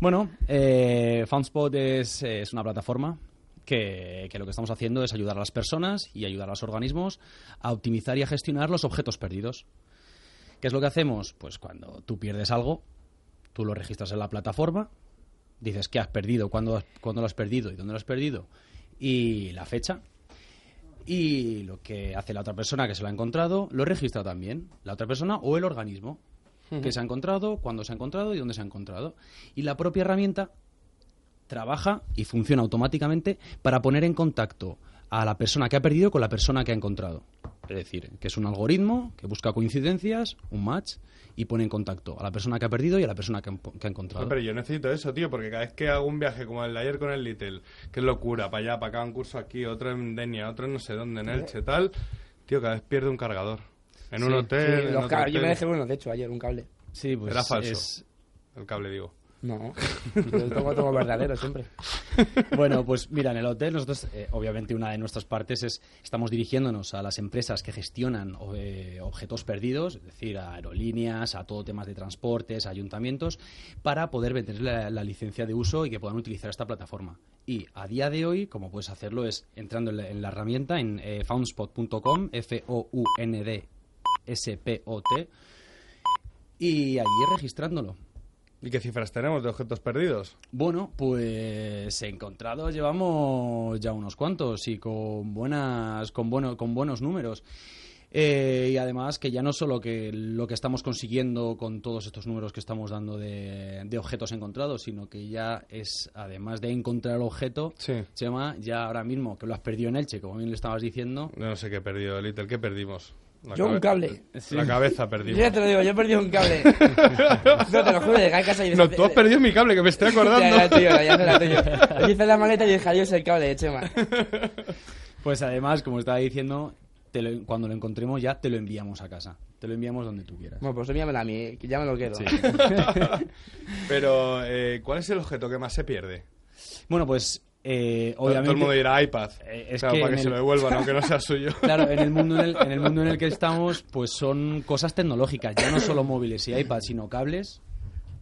Bueno, eh, FunSpot es, es una plataforma que, que lo que estamos haciendo es ayudar a las personas y ayudar a los organismos a optimizar y a gestionar los objetos perdidos. ¿Qué es lo que hacemos? Pues cuando tú pierdes algo, tú lo registras en la plataforma, dices qué has perdido, cuándo, cuándo lo has perdido y dónde lo has perdido y la fecha. Y lo que hace la otra persona que se lo ha encontrado, lo registra también, la otra persona o el organismo que se ha encontrado, cuándo se ha encontrado y dónde se ha encontrado. Y la propia herramienta trabaja y funciona automáticamente para poner en contacto a la persona que ha perdido con la persona que ha encontrado. Es decir, que es un algoritmo que busca coincidencias, un match, y pone en contacto a la persona que ha perdido y a la persona que ha, que ha encontrado. Pero yo necesito eso, tío, porque cada vez que hago un viaje como el de ayer con el Little, que es locura, para allá, para acá, un curso aquí, otro en Denia, otro en no sé dónde, en Elche, tal, tío, cada vez pierde un cargador. En un hotel, Sí, en los otro cables. Yo me dejé uno, de hecho, ayer, un cable. Sí, pues Era falso. es- El cable, digo. No, yo tomo, verdadero siempre. Bueno, pues mira, en el hotel nosotros, eh, obviamente una de nuestras partes es, estamos dirigiéndonos a las empresas que gestionan eh, objetos perdidos, es decir, a aerolíneas, a todo temas de transportes, ayuntamientos, para poder vender la, licencia de uso y que puedan utilizar esta plataforma. Y a día de hoy, como puedes hacerlo, es entrando en la, en la herramienta en foundspot.com, F-O-U-N-D-S-P-O-T, y allí registrándolo. ¿Y qué cifras tenemos de objetos perdidos? Bueno, pues encontrados llevamos ya unos cuantos y con buenas, con bueno, con buenos números. Eh, y además que ya no solo que lo que estamos consiguiendo con todos estos números que estamos dando de, de objetos encontrados, sino que ya es, además de encontrar el objeto, Sí. Chema, ya ahora mismo que lo has perdido en Elche, como bien le estabas diciendo, No sé qué he perdido, Little. ¿Qué perdimos? La Yo un cable. La cabeza Yo perdimos. ya te lo digo, yo he perdido un cable. no, te lo juro, llegué a casa y No, tú has perdido mi cable, que me estoy acordando. Ya, ya, tío, ya será tuyo. Yo hice la maleta y dije, adiós el cable, Chema. pues además, como estaba diciendo, te lo- cuando lo encontremos ya te lo enviamos a casa. Te lo enviamos donde tú quieras. Bueno, pues envíamela a mí, que ya me lo quedo. Sí. Pero, eh, ¿cuál es el objeto que más se pierde? Bueno, pues eh, Todo- obviamente... Todo el mundo dirá iPad. Eh, es Claro, que para en que se el- lo devuelvan, aunque no sea suyo. Claro, en el mundo en el, en el mundo en el que estamos, pues son cosas tecnológicas, ya no solo móviles y iPads, sino cables,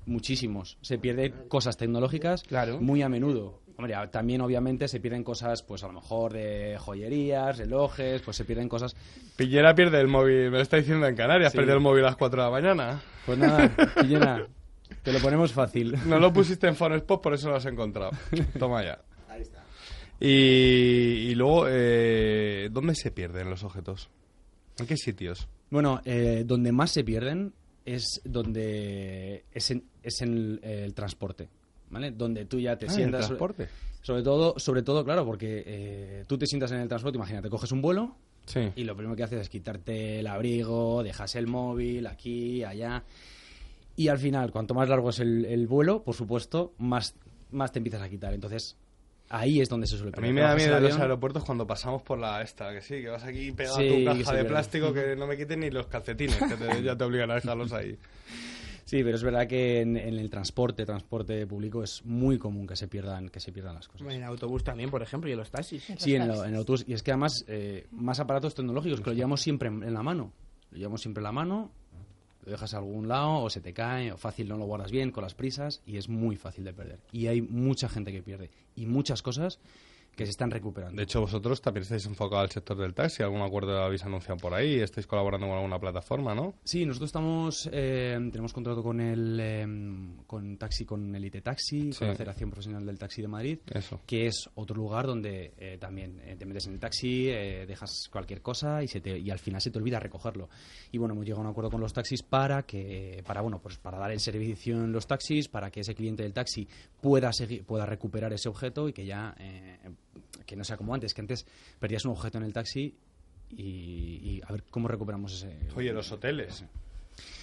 muchísimos. Se pierden cosas tecnológicas Claro. muy a menudo. Hombre, también obviamente se pierden cosas, pues a lo mejor de joyerías, relojes, pues se pierden cosas. Pillera pierde el móvil, me lo está diciendo en Canarias, Sí. perdió el móvil a las 4 de la mañana. Pues nada, Pillena, te lo ponemos fácil. No lo pusiste en Phonespot, por eso lo has encontrado. Toma ya. Y, y luego, eh, ¿dónde se pierden los objetos? ¿En qué sitios? Bueno, eh, donde más se pierden es donde es en, es en el, el transporte, ¿vale? Donde tú ya te Ah, ¿en el sientas... transporte? Sobre todo, sobre todo, claro, porque eh, tú te sientas en el transporte, imagínate, coges un vuelo Sí. y lo primero que haces es quitarte el abrigo, dejas el móvil aquí, allá. Y al final, cuanto más largo es el, el vuelo, por supuesto, más, más te empiezas a quitar. Entonces, ahí es donde se suele A mí me da miedo el los aeropuertos cuando pasamos por la esta, que sí, que vas aquí pegado Sí, a tu caja de plástico que no me quiten ni los calcetines, que te- ya te obligan a dejarlos ahí. Sí, pero es verdad que en, en el transporte, transporte público, es muy común que se pierdan, que se pierdan las cosas. En autobús también, por ejemplo, y en los taxis. Sí, en, lo- en el autobús. Y es que además, eh, más aparatos tecnológicos que lo llevamos siempre en, en la mano. Lo llevamos siempre en la mano, lo dejas a algún lado, o se te cae, o fácil no lo guardas bien con las prisas, y es muy fácil de perder. Y hay mucha gente que pierde. Y muchas cosas que se están recuperando. De hecho, vosotros también estáis enfocados al sector del taxi. ¿Algún acuerdo habéis anunciado por ahí? ¿Estáis colaborando con alguna plataforma, no? Sí, nosotros estamos eh, tenemos contrato con el eh, con taxi con Elite Taxi, Sí. con la Federación Profesional del Taxi de Madrid, Eso. que es otro lugar donde eh, también eh, te metes en el taxi, dejas cualquier cosa y se te, y al final se te olvida recogerlo. Y bueno, hemos llegado a un acuerdo con los taxis para que para bueno, pues para dar el servicio en los taxis, para que ese cliente del taxi pueda seguir, pueda recuperar ese objeto y que ya que no sea como antes, que antes perdías un objeto en el taxi y, y a ver cómo recuperamos ese Oye, los hoteles.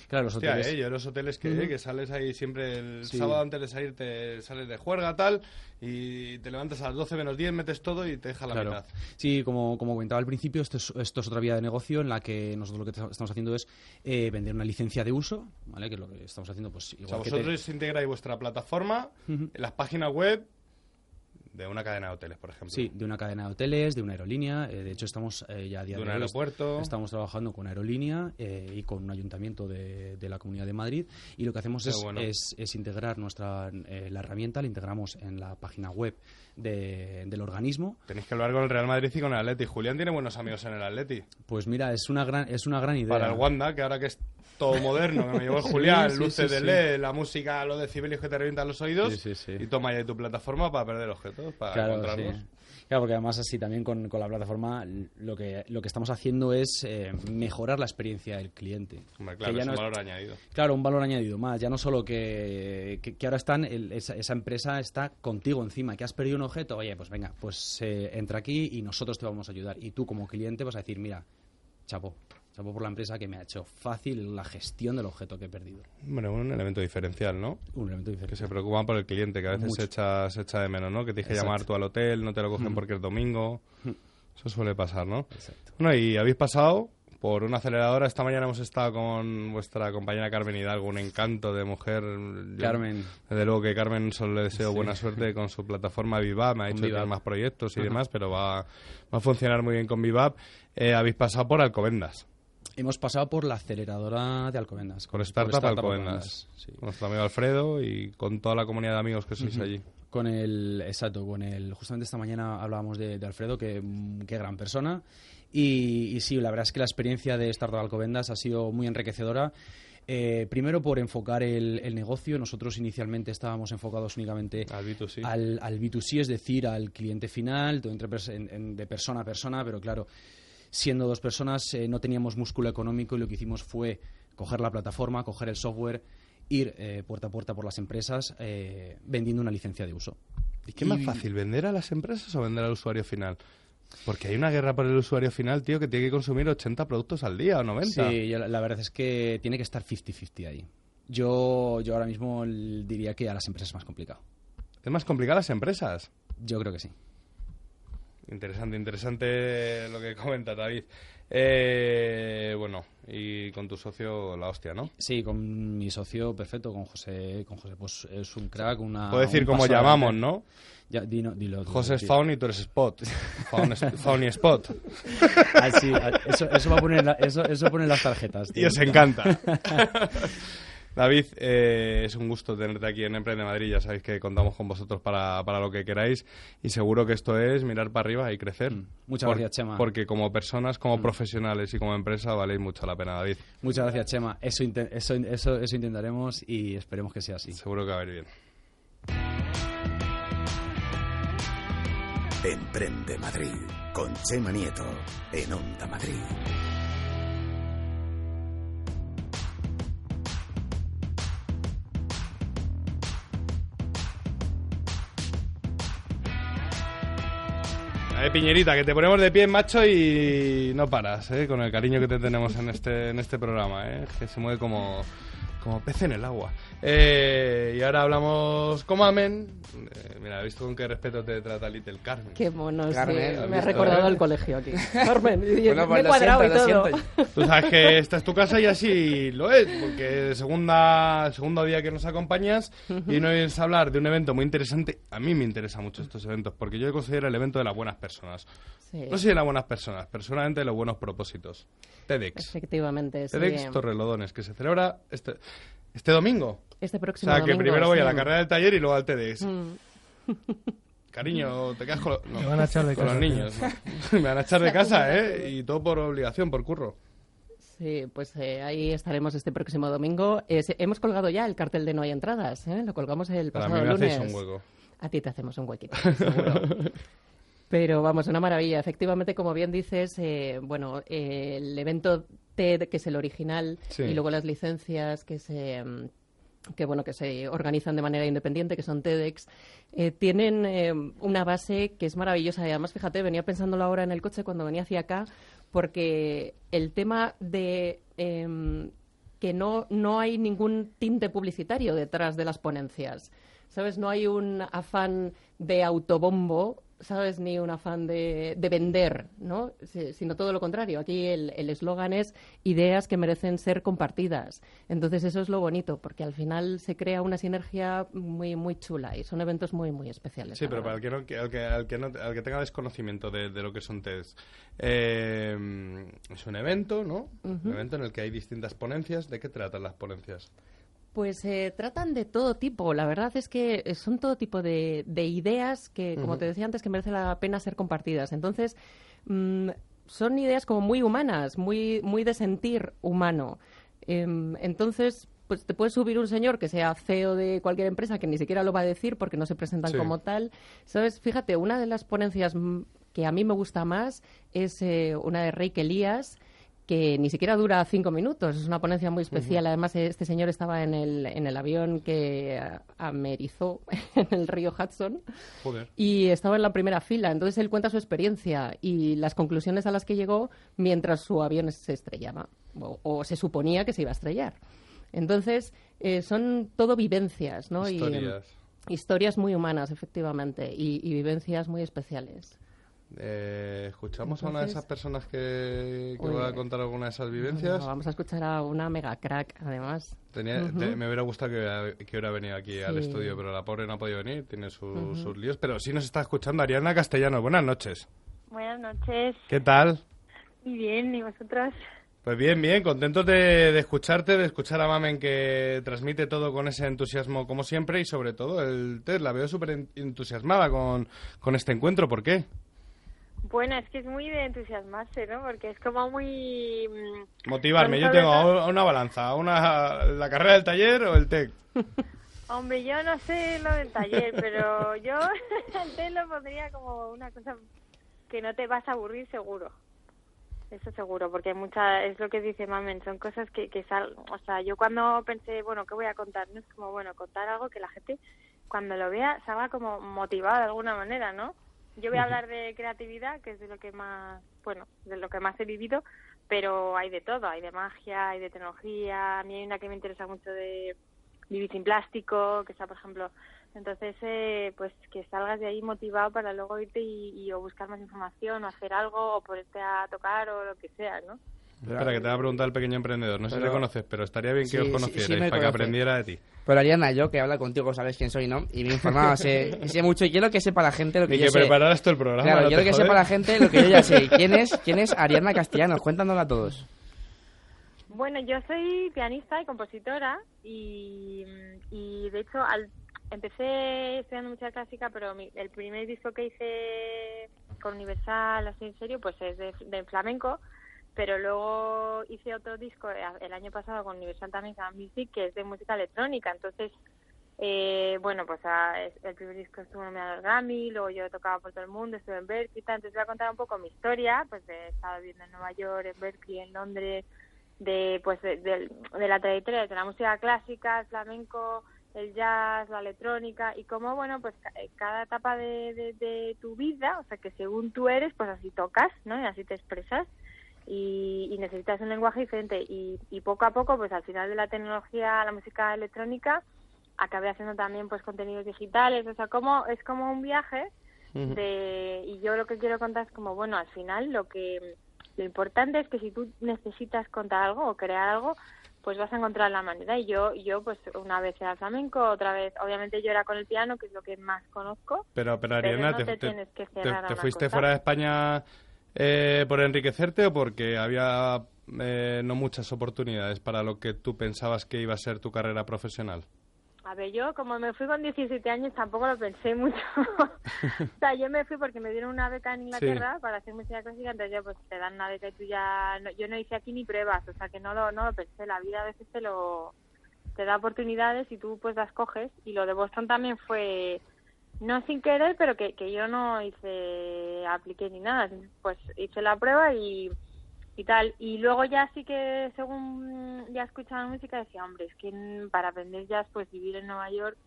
Claro, los Hostia, hoteles. eh, yo los hoteles que, que sales ahí siempre el Sí. sábado antes de salir, te sales de juerga tal, y te levantas a las 12 menos 10, metes todo y te deja la Claro. mitad. Sí, como, como comentaba al principio, esto es, esto es otra vía de negocio en la que nosotros lo que estamos haciendo es eh, vender una licencia de uso, ¿vale? Que es lo que estamos haciendo, pues igual O sea, que te- vosotros integráis vuestra plataforma Ujú. en las páginas web de una cadena de hoteles, por ejemplo. Sí, de una cadena de hoteles, de una aerolínea. eh, de hecho, estamos eh, ya a día De de, un hoy aeropuerto. Estamos trabajando con aerolínea eh, y con un ayuntamiento de, de la Comunidad de Madrid. Y lo que hacemos es, bueno. es, es integrar nuestra eh, la herramienta, la integramos en la página web de- del organismo. Tenéis que hablar con el Real Madrid y con el Atleti. Julián tiene buenos amigos en el Atleti. Pues mira, es una gran, es una gran idea. Para el Wanda, que ahora que es todo moderno, que me llevó el Julián, sí, luces sí, de. LED, la música, los decibelios que te revientan los oídos, Sí, sí, sí. y toma ya tu plataforma para perder objetos, para Claro, encontrarlos. Claro, porque además así también con, con la plataforma lo que, lo que estamos haciendo es eh, mejorar la experiencia del cliente. Hombre, Que claro, ya es no un es- valor añadido. Claro, un valor añadido más. Ya no solo que, que, que ahora están, el- esa, esa empresa está contigo encima, que has perdido un objeto, oye, pues venga, pues eh, entra aquí y nosotros te vamos a ayudar. Y tú como cliente vas a decir, mira, chapo, chapo por la empresa que me ha hecho fácil la gestión del objeto que he perdido. Bueno, un elemento diferencial, ¿no? Un elemento diferente. Que se preocupan por el cliente, que a veces se echa, se echa de menos, ¿no? Que tienes que Exacto. llamar tú al hotel, no te lo cogen Mm. porque es domingo. Mm. Eso suele pasar, ¿no? Exacto. Bueno, y habéis pasado por una aceleradora. Esta mañana hemos estado con vuestra compañera Carmen Hidalgo, un encanto de mujer. Carmen. desde luego que Carmen solo le deseo buena suerte con su plataforma Vivab. Me ha dicho que más proyectos y demás, pero va, va a funcionar muy bien con Vivab. Eh, habéis pasado por Alcobendas. Hemos pasado por la aceleradora de Alcobendas. Con Startup, Alcobendas. Con nuestro amigo Alfredo y con toda la comunidad de amigos que sois allí. Con el, exacto, con el, justamente esta mañana hablábamos de, Alfredo, que qué gran persona. Y, sí, la verdad es que la experiencia de Startup Alcobendas ha sido muy enriquecedora. Eh, primero por enfocar el, negocio. Nosotros inicialmente estábamos enfocados únicamente al B2C, al, al B2C es decir, al cliente final, entre, de persona a persona, pero claro, siendo dos personas eh, no teníamos músculo económico y lo que hicimos fue coger la plataforma, coger el software, ir eh, puerta a puerta por las empresas eh, vendiendo una licencia de uso. ¿Y qué más fácil, vender a las empresas o vender al usuario final? Porque hay una guerra por el usuario final, tío, que tiene que consumir 80 productos al día o 90. Sí, la, verdad es que tiene que estar 50-50 ahí. Yo, yo ahora mismo diría que a las empresas es más complicado. ¿Es más complicado a las empresas? Yo creo que sí. Interesante, interesante lo que comenta David. Eh, bueno, y con tu socio la hostia, ¿no? Sí, con mi socio perfecto, con José, con José pues es un crack, una... Puedo decir cómo llamamos, ¿no? Ya, dilo, José es Faun y tú eres Spot. Faun, y Spot. Ah, sí, ah, eso, eso, va a poner eso, eso pone las tarjetas. Y os encanta. David, eh, es un gusto tenerte aquí en Emprende Madrid. Ya sabéis que contamos con vosotros para, para, lo que queráis y seguro que esto es mirar para arriba y crecer. Mm. Muchas gracias, Chema. Porque como personas, como mm. profesionales y como empresa valéis mucho la pena, David. Muchas gracias, Chema. Eso, eso, eso, eso intentaremos y esperemos que sea así. Seguro que va a ir bien. Emprende Madrid con Chema Nieto en Onda Madrid. Piñerita, que te ponemos de pie, macho, y no paras, ¿eh? Con el cariño que te tenemos en este, en este programa, ¿eh? Que se mueve como, como pez en el agua. Eh, y ahora hablamos como amén. Eh, mira, he visto con qué respeto te trata Little Carmen. Qué mono, Carmen, me ha recordado el colegio aquí. Carmen, bueno, pues me he cuadrado y todo. Tú sabes que esta es tu casa y así lo es, porque segunda, segundo día que nos acompañas y no es hablar de un evento muy interesante. A mí me interesan mucho estos eventos, porque yo considero el evento de las buenas personas. No sé de las buenas personas, personalmente de los buenos propósitos. TEDx. Efectivamente, sí. TEDx Torrelodones, que se celebra este, este domingo. Este próximo domingo. O sea, que primero voy a la carrera del taller y luego al TEDx. Mm. Cariño, te quedas con, Me van a echar de casa, los niños. Me van a echar de casa, ¿eh? Y todo por obligación, por curro. Sí, pues eh, ahí estaremos este próximo domingo. hemos colgado ya el cartel de No hay entradas, ¿eh? Lo colgamos el pasado a mí me lunes. un hueco. A ti te hacemos un huequito, seguro. Pero vamos, una maravilla. Efectivamente, como bien dices, eh, bueno, el evento TED, que es el original, y luego las licencias que se que bueno que se organizan de manera independiente, que son TEDx, eh, tienen eh, una base que es maravillosa. Y además, fíjate, venía pensándolo ahora en el coche cuando venía hacia acá, porque el tema de em, que no, no hay ningún tinte publicitario detrás de las ponencias. ¿Sabes? No hay un afán de autobombo ¿sabes? Ni un afán de, de vender, ¿no? sino todo lo contrario. Aquí el eslogan es ideas que merecen ser compartidas. Entonces eso es lo bonito, porque al final se crea una sinergia muy muy chula y son eventos muy muy especiales. Sí, pero para el que, no, al, que, al, que no, al que tenga desconocimiento de, lo que son TEDs, eh, es un evento, ¿no? Un evento en el que hay distintas ponencias. ¿De qué tratan las ponencias? Pues se tratan de todo tipo. La verdad es que son todo tipo de, ideas que, como te decía antes, que merece la pena ser compartidas. Entonces, mm, son ideas como muy humanas, muy, muy de sentir humano. Em, entonces, pues te puede subir un señor que sea CEO de cualquier empresa que ni siquiera lo va a decir porque no se presentan como tal. ¿Sabes? Fíjate, una de las ponencias que a mí me gusta más es eh, una de Rey Elías que ni siquiera dura cinco minutos. Es una ponencia muy especial. Además, este señor estaba en el, en el avión que amerizó en el río Hudson y estaba en la primera fila. Entonces, él cuenta su experiencia y las conclusiones a las que llegó mientras su avión se estrellaba o, se suponía que se iba a estrellar. Entonces, eh, son todo vivencias, ¿no? Historias. Y, historias muy humanas, efectivamente, y, y vivencias muy especiales. Eh, ¿Escuchamos a una de esas personas que, va a contar alguna de esas vivencias? vamos a escuchar a una mega crack, además. me hubiera gustado que, hubiera venido aquí al estudio, pero la pobre no ha podido venir, tiene sus líos. Pero sí nos está escuchando Ariana Castellano. Buenas noches. Buenas noches. ¿Qué tal? Muy bien, ¿y vosotros? Pues bien, bien, contentos de, escucharte, de escuchar a Mamen que transmite todo con ese entusiasmo como siempre y sobre todo el test. La veo súper entusiasmada con, con este encuentro. ¿Por qué? Bueno, es que es muy de entusiasmarse, ¿no? Porque es como muy... Mm, Motivarme. Yo tengo una balanza, una la carrera del taller o el TEC. Hombre, yo no sé lo del taller, pero yo el TEC lo pondría como una cosa que no te vas a aburrir seguro. Eso seguro, porque hay mucha, es lo que dice Mamen, son cosas que, que sal, o sea, yo cuando pensé, bueno, ¿qué voy a contar? No es como, bueno, contar algo que la gente cuando lo vea salga como motivada de alguna manera, ¿no? Yo voy a hablar de creatividad, que es de lo que más, bueno, de lo que más he vivido, pero hay de todo, hay de magia, hay de tecnología, a mí hay una que me interesa mucho de vivir sin plástico, que está, por ejemplo, entonces, eh, pues que salgas de ahí motivado para luego irte y, o buscar más información, o hacer algo, o ponerte a tocar, o lo que sea, ¿no? Espera, que te va a preguntar el pequeño emprendedor. No sé si le conoces, pero estaría bien que os conocierais para que aprendiera de ti. Pero Ariana, yo que habla contigo, sabes quién soy, ¿no? Y me informaba, sé, sé mucho y quiero que sepa la gente lo que y yo que sé. prepararas todo el programa. Claro, quiero que sepa la gente lo que yo ya sé. ¿Quién es, quién es Ariana Castellanos? Cuéntanoslo a todos. Bueno, yo soy pianista y compositora y, y de hecho al, empecé estudiando música clásica, pero el primer disco que hice con Universal, así en serio, pues es de flamenco pero luego hice otro disco eh, el año pasado con Universal también, Music, que es de música electrónica, entonces, eh, bueno, pues el primer disco estuvo nominado al Grammy, luego yo tocaba por todo el mundo, estuve en Berkeley, entonces voy a contar un poco mi historia, pues de estado viviendo en Nueva York, en Berkeley, en Londres, de pues de, la trayectoria de la música clásica, el flamenco, el jazz, la electrónica y cómo, bueno, pues eh, cada etapa de, de tu vida, o sea, que según tú eres, pues así tocas, ¿no? Y así te expresas y, necesitas un lenguaje diferente. Y, poco a poco pues al final de la tecnología la música electrónica acabé haciendo también pues contenidos digitales. O sea como es como un viaje de y yo lo que quiero contar es como bueno al final lo que lo importante es que si tú necesitas contar algo o crear algo pues vas a encontrar la manera. Y yo yo pues una vez era flamenco otra vez obviamente yo era con el piano que es lo que más conozco. Pero pero Ariana te, te, fuiste fuera de España eh, por enriquecerte o porque había eh, no muchas oportunidades para lo que tú pensabas que iba a ser tu carrera profesional? A ver, yo como me fui con 17 años tampoco lo pensé mucho. o sea, yo me fui porque me dieron una beca en Inglaterra para hacer música clásica, entonces yo pues te dan una beca y tú ya... yo no hice aquí ni pruebas, o sea que no lo, no lo pensé. La vida a veces te lo... te da oportunidades y tú pues las coges. Y lo de Boston también fue no sin querer, pero que, que yo no hice, apliqué ni nada, pues hice la prueba y, y tal. Y luego ya sí que, según ya escuchaba música, decía, hombre, es que para aprender jazz, pues vivir en Nueva York,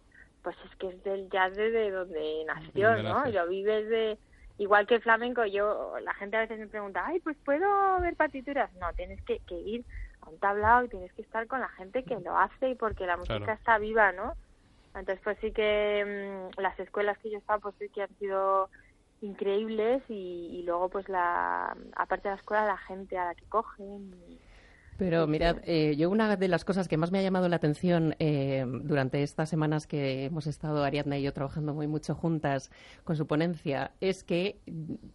pues es que es del jazz desde donde nació, ¿no? Y lo vives de... Igual que el flamenco, yo, la gente a veces me pregunta, ay, pues puedo ver partituras. No, tienes que, que ir a un tablao y tienes que estar con la gente que lo hace y porque la música está viva, ¿no? Entonces, pues sí que mm, las escuelas que yo he estado, pues sí que han sido increíbles y, luego, pues la aparte de la escuela, la gente a la que cogen. Pero mirad, eh, yo una de las cosas que más me ha llamado la atención eh, durante estas semanas que hemos estado Ariadna y yo trabajando muy mucho juntas con su ponencia es que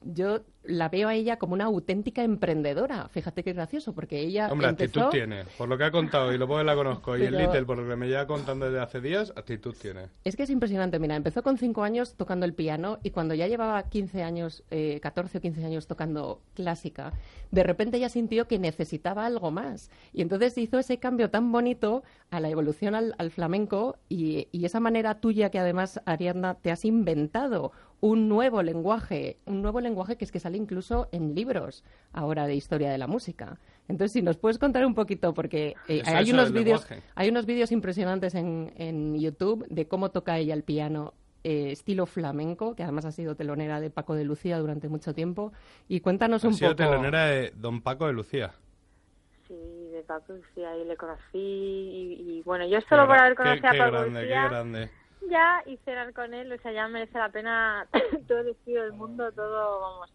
yo la veo a ella como una auténtica emprendedora. Fíjate qué gracioso, porque ella. Hombre, actitud tiene. Por lo que ha contado y lo que la conozco. Y el Little, por lo que me lleva contando desde hace días, actitud tiene. Es que es impresionante. Mira, empezó con cinco años tocando el piano y cuando ya llevaba 15 años, eh, 14 o 15 años tocando clásica, de repente ella sintió que necesitaba algo más. Y entonces hizo ese cambio tan bonito a la evolución al, flamenco y, y esa manera tuya que además, Ariadna, te has inventado un nuevo lenguaje, un nuevo lenguaje que es que sale incluso en libros ahora de historia de la música. Entonces, si nos puedes contar un poquito, porque eh, hay, unos vídeos, hay unos vídeos impresionantes en, en YouTube de cómo toca ella el piano eh, estilo flamenco, que además ha sido telonera de Paco de Lucía durante mucho tiempo. Y cuéntanos un poco. Ha sido telonera de Don Paco de Lucía. Sí, Paco y le conocí y, bueno, yo solo por haber conocido a Paco grande, Lucía, grande. ya y cenar con él, o sea, ya merece la pena todo el estilo del mundo, todo, vamos,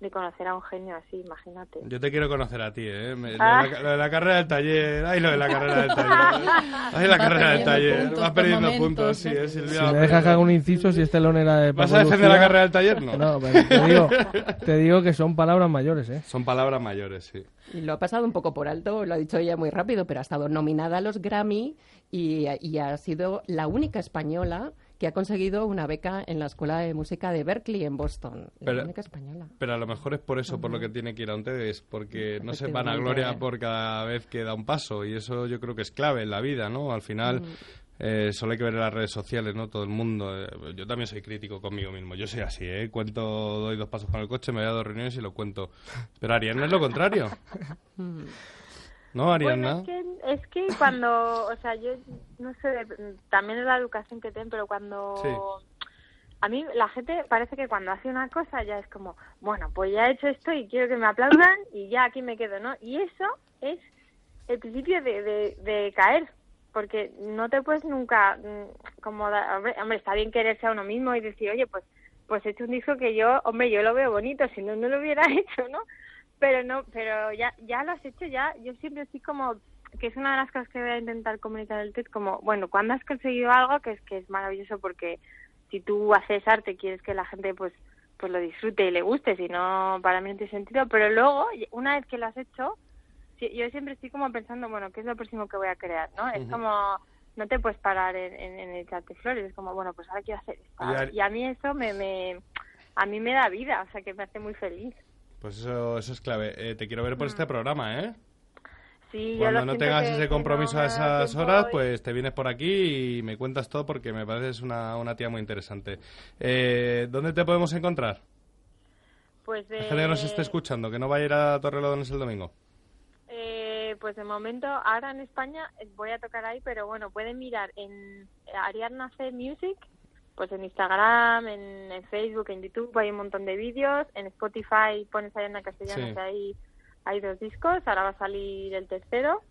de conocer a un genio así, imagínate. Yo te quiero conocer a ti, ¿eh? Me- Ah. Lo, de la, lo de la carrera del taller. Ay, lo de la carrera del taller. Ay, la Va carrera del perdiendo taller. puntos Va por perdiendo momentos, puntos, sí, ¿eh? Silvia. Si me perdiendo. dejas que haga un inciso, si este Lone era de ¿Vas a defender la carrera del taller? No. No, pero te digo, te digo que son palabras mayores, ¿eh? Son palabras mayores, sí. Y lo ha pasado un poco por alto, lo ha dicho ella muy rápido, pero ha estado nominada a los Grammy y, y ha sido la única española que ha conseguido una beca en la Escuela de Música de Berkeley en Boston. La Pero- única española. Pero a lo mejor es por eso, por lo que tiene que ir a un TEDx, porque no se van a gloria por cada vez que da un paso, y eso yo creo que es clave en la vida, ¿no? Al final, eh, solo hay que ver en las redes sociales, ¿no? Todo el mundo. eh, yo también soy crítico conmigo mismo, yo soy así, ¿eh? Cuento, doy dos pasos con el coche, me voy a dos reuniones y lo cuento. Pero Ariadna es lo contrario. ¿No, Ariadna? Bueno, es que, es que cuando, o sea, yo no sé, también es la educación que tienen, pero cuando... Sí. A mí la gente parece que cuando hace una cosa ya es como, bueno, pues ya he hecho esto y quiero que me aplaudan y ya aquí me quedo, ¿no? Y eso es el principio de, de, de caer, porque no te puedes nunca, mm, como, hombre, hombre, está bien quererse a uno mismo y decir, oye, pues pues he hecho un disco que yo, hombre, yo lo veo bonito, si no, no lo hubiera hecho, ¿no? Pero no, pero ya, ya lo has hecho, ya, yo siempre estoy como, que es una de las cosas que voy a intentar comunicar el TED, como, bueno, cuando has conseguido algo que es que es maravilloso porque si tú haces arte quieres que la gente pues pues lo disfrute y le guste, si no, para mí no tiene sentido, pero luego, una vez que lo has hecho, yo siempre estoy como pensando, bueno, ¿qué es lo próximo que voy a crear, no? Es como, no te puedes parar en, en, en echarte flores, es como, bueno, pues ahora quiero hacer esto. Y Y a mí eso me, me, a mí me da vida, o sea, que me hace muy feliz. Pues eso, eso es clave. Eh, te quiero ver por este programa, ¿eh? Sí, Cuando no tengas que- ese compromiso no a esas horas, pues te vienes por aquí y me cuentas todo porque me pareces una, una tía muy interesante. Eh, ¿Dónde te podemos encontrar? Pues, La gente que nos eh, esté escuchando, que no va a ir a Torrelodones el domingo. Eh, pues de momento, ahora en España eh, voy a tocar ahí, pero bueno, pueden mirar en Ariadna C Music, pues en Instagram, en, en Facebook, en YouTube hay un montón de vídeos, en Spotify pones Ariadna Castellano, Sí. que hay, hay dos discos, ahora va a salir el tercero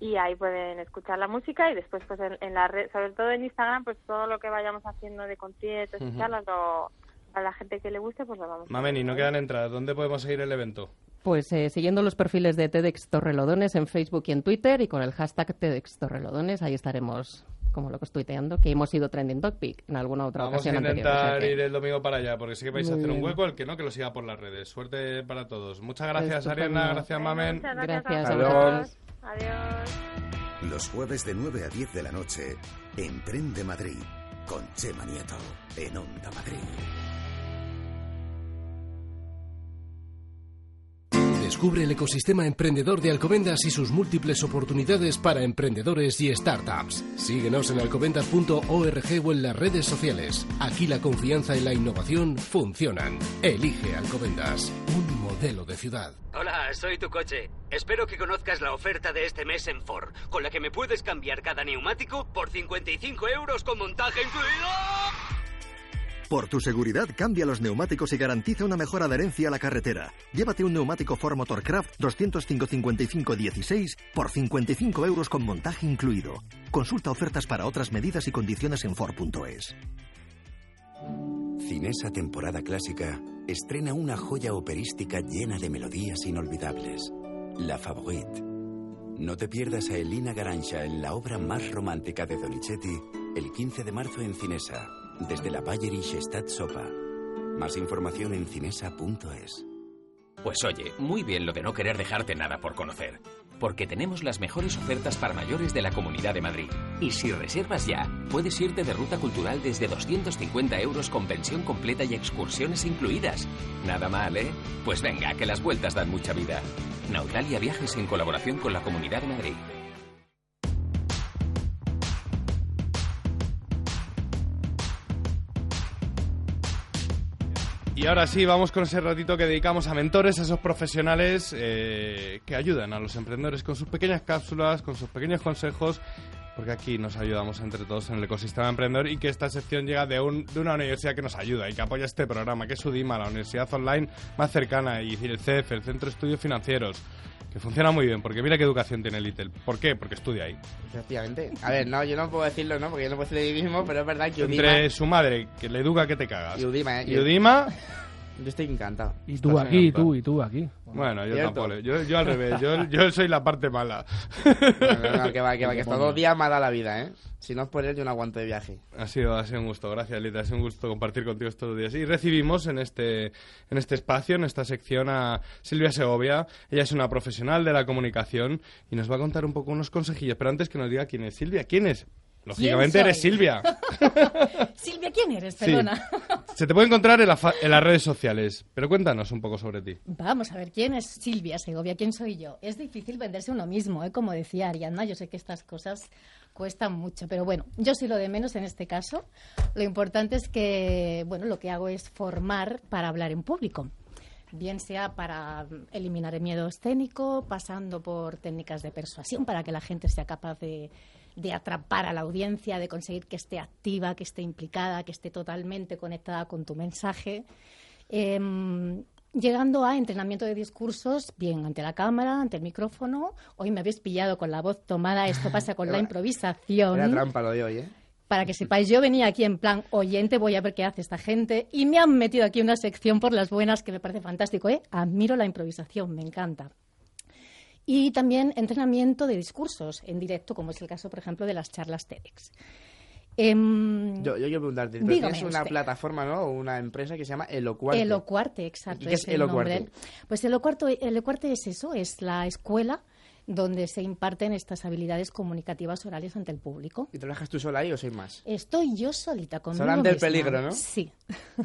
y ahí pueden escuchar la música y después pues en, en la red, sobre todo en Instagram, pues todo lo que vayamos haciendo de conciertos y Ujú. charlas, lo- a la gente que le guste, pues lo vamos a Mameni, no quedan entradas. ¿Dónde podemos seguir el evento? Pues eh, siguiendo los perfiles de TEDx Torrelodones en Facebook y en Twitter y con el hashtag TEDx Torrelodones, ahí estaremos como locos tuiteando, que hemos sido trending topic en alguna otra Vamos a ocasión anterior. o sea intentar que- ir el domingo para allá, porque sí que vais a Muy hacer un bien. hueco. El que no, que lo siga por las redes. Suerte para todos. Muchas gracias. Ariana. Gracias, Mamen. Muchas gracias, Gracias a a vosotros. Adiós. Los jueves de 9 a 10 de la noche, Emprende Madrid, con Chema Nieto, en Onda Madrid. Descubre el ecosistema emprendedor de Alcobendas y sus múltiples oportunidades para emprendedores y startups. Síguenos en alcobendas.org o en las redes sociales. Aquí la confianza y la innovación funcionan. Elige Alcobendas, un modelo de ciudad. Hola, soy tu coche. Espero que conozcas la oferta de este mes en Ford, con la que me puedes cambiar cada neumático por 55 euros con montaje incluido. Por tu seguridad, cambia los neumáticos y garantiza una mejor adherencia a la carretera. Llévate un neumático Ford Motorcraft 205-55-16 por 55 euros con montaje incluido. Consulta ofertas para otras medidas y condiciones en Ford.es. Cinesa Temporada Clásica estrena una joya operística llena de melodías inolvidables, La Favorite. No te pierdas a Elina Garancha en la obra más romántica de Donizetti el 15 de marzo en Cinesa, desde la Bayerische Stadt Sopa. Más información en cinesa.es. Pues oye, muy bien lo de no querer dejarte nada por conocer. Porque tenemos las mejores ofertas para mayores de la Comunidad de Madrid. Y si reservas ya, puedes irte de ruta cultural desde 250 euros con pensión completa y excursiones incluidas. Nada mal, ¿eh? Pues venga, que las vueltas dan mucha vida. Nautalia Viajes en colaboración con la Comunidad de Madrid. Y ahora sí, vamos con ese ratito que dedicamos a mentores, a esos profesionales eh, que ayudan a los emprendedores con sus pequeñas cápsulas, con sus pequeños consejos, porque aquí nos ayudamos entre todos en el ecosistema emprendedor y que esta sección llega de, un, de una universidad que nos ayuda y que apoya este programa, que es UDIMA, la universidad online más cercana, y el CEF, el Centro de Estudios Financieros. Que funciona muy bien, porque mira qué educación tiene Little. ¿Por qué? Porque estudia ahí. Efectivamente. A ver, no, yo no puedo decirlo, ¿no? Porque yo no puedo decir de mí mismo, pero es verdad que Udima... Entre su madre, que le educa que te cagas. Y Udima, ¿eh? Y Udima... Yo estoy encantado. Y tú aquí, y tú, y tú aquí. Bueno, yo tampoco. Yo, yo al revés, yo, yo soy la parte mala. No, no, que va, que va, que estos dos días me ha dado la vida, ¿eh? Si no es por él, yo no aguanto de viaje. Ha sido, ha sido un gusto, gracias Lita, ha sido un gusto compartir contigo estos días. Y recibimos en este, en este espacio, en esta sección, a Silvia Segovia. Ella es una profesional de la comunicación y nos va a contar un poco unos consejillos. Pero antes que nos diga quién es Silvia, ¿quién es? Lógicamente ¿Quién eres? Silvia. Silvia, ¿quién eres? Sí. Perdona. Se te puede encontrar en, la fa- en las redes sociales, pero cuéntanos un poco sobre ti. Vamos a ver, ¿quién es Silvia Segovia? ¿Quién soy yo? Es difícil venderse uno mismo, ¿eh? como decía Ariadna. Yo sé que estas cosas cuestan mucho, pero bueno, yo sí lo de menos en este caso. Lo importante es que, bueno, lo que hago es formar para hablar en público. Bien sea para eliminar el miedo escénico, pasando por técnicas de persuasión para que la gente sea capaz de, de atrapar a la audiencia, de conseguir que esté activa, que esté implicada, que esté totalmente conectada con tu mensaje. Em, llegando a entrenamiento de discursos, bien ante la cámara, ante el micrófono. Hoy me habéis pillado con la voz tomada, esto pasa con la improvisación. Era trampa lo de hoy, ¿eh? Para que sepáis, yo venía aquí en plan oyente, voy a ver qué hace esta gente, y me han metido aquí una sección por las buenas que me parece fantástico, ¿eh? Admiro la improvisación, me encanta. Y también entrenamiento de discursos en directo, como es el caso, por ejemplo, de las charlas TEDx. Em, Yo, yo quiero preguntarte, pero dígame tienes una usted. plataforma, ¿no? O una empresa que se llama Elocuarte. Elocuarte, exacto. ¿Y qué es el nombre. Elocuarte? Pues Elocuarte, Elocuarte es eso, es la escuela donde se imparten estas habilidades comunicativas orales ante el público. ¿Y trabajas tú sola ahí o soy más? Estoy yo solita conmigo Solo ante el peligro, ¿no? Sí.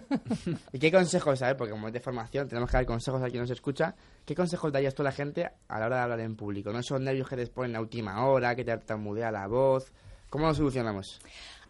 ¿Y qué consejos, sabes? Porque como es de formación, tenemos que dar consejos a quien nos escucha. ¿Qué consejos darías tú a la gente a la hora de hablar en público? ¿No esos nervios que te ponen a última hora, que te tartamudea la voz? ¿Cómo lo solucionamos?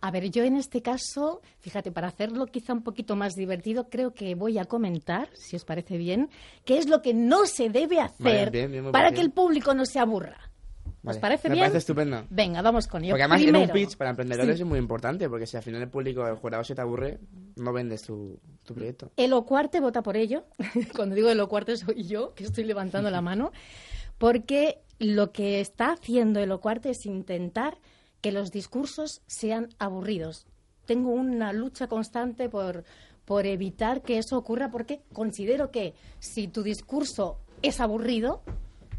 A ver, yo en este caso, fíjate, para hacerlo quizá un poquito más divertido, creo que voy a comentar, si os parece bien, qué es lo que no se debe hacer bien, bien, para que el público no se aburra. ¿Os Vale, parece me bien? parece estupendo. Venga, vamos con ello. Porque además Primero, en un pitch para emprendedores Sí. es muy importante, porque si al final el público, el jurado se te aburre, no vendes tu, tu proyecto. Elocuarte vota por ello. Cuando digo Elocuarte soy yo, que estoy levantando la mano, porque lo que está haciendo Elocuarte es intentar que los discursos sean aburridos. Tengo una lucha constante por, por evitar que eso ocurra porque considero que si tu discurso es aburrido,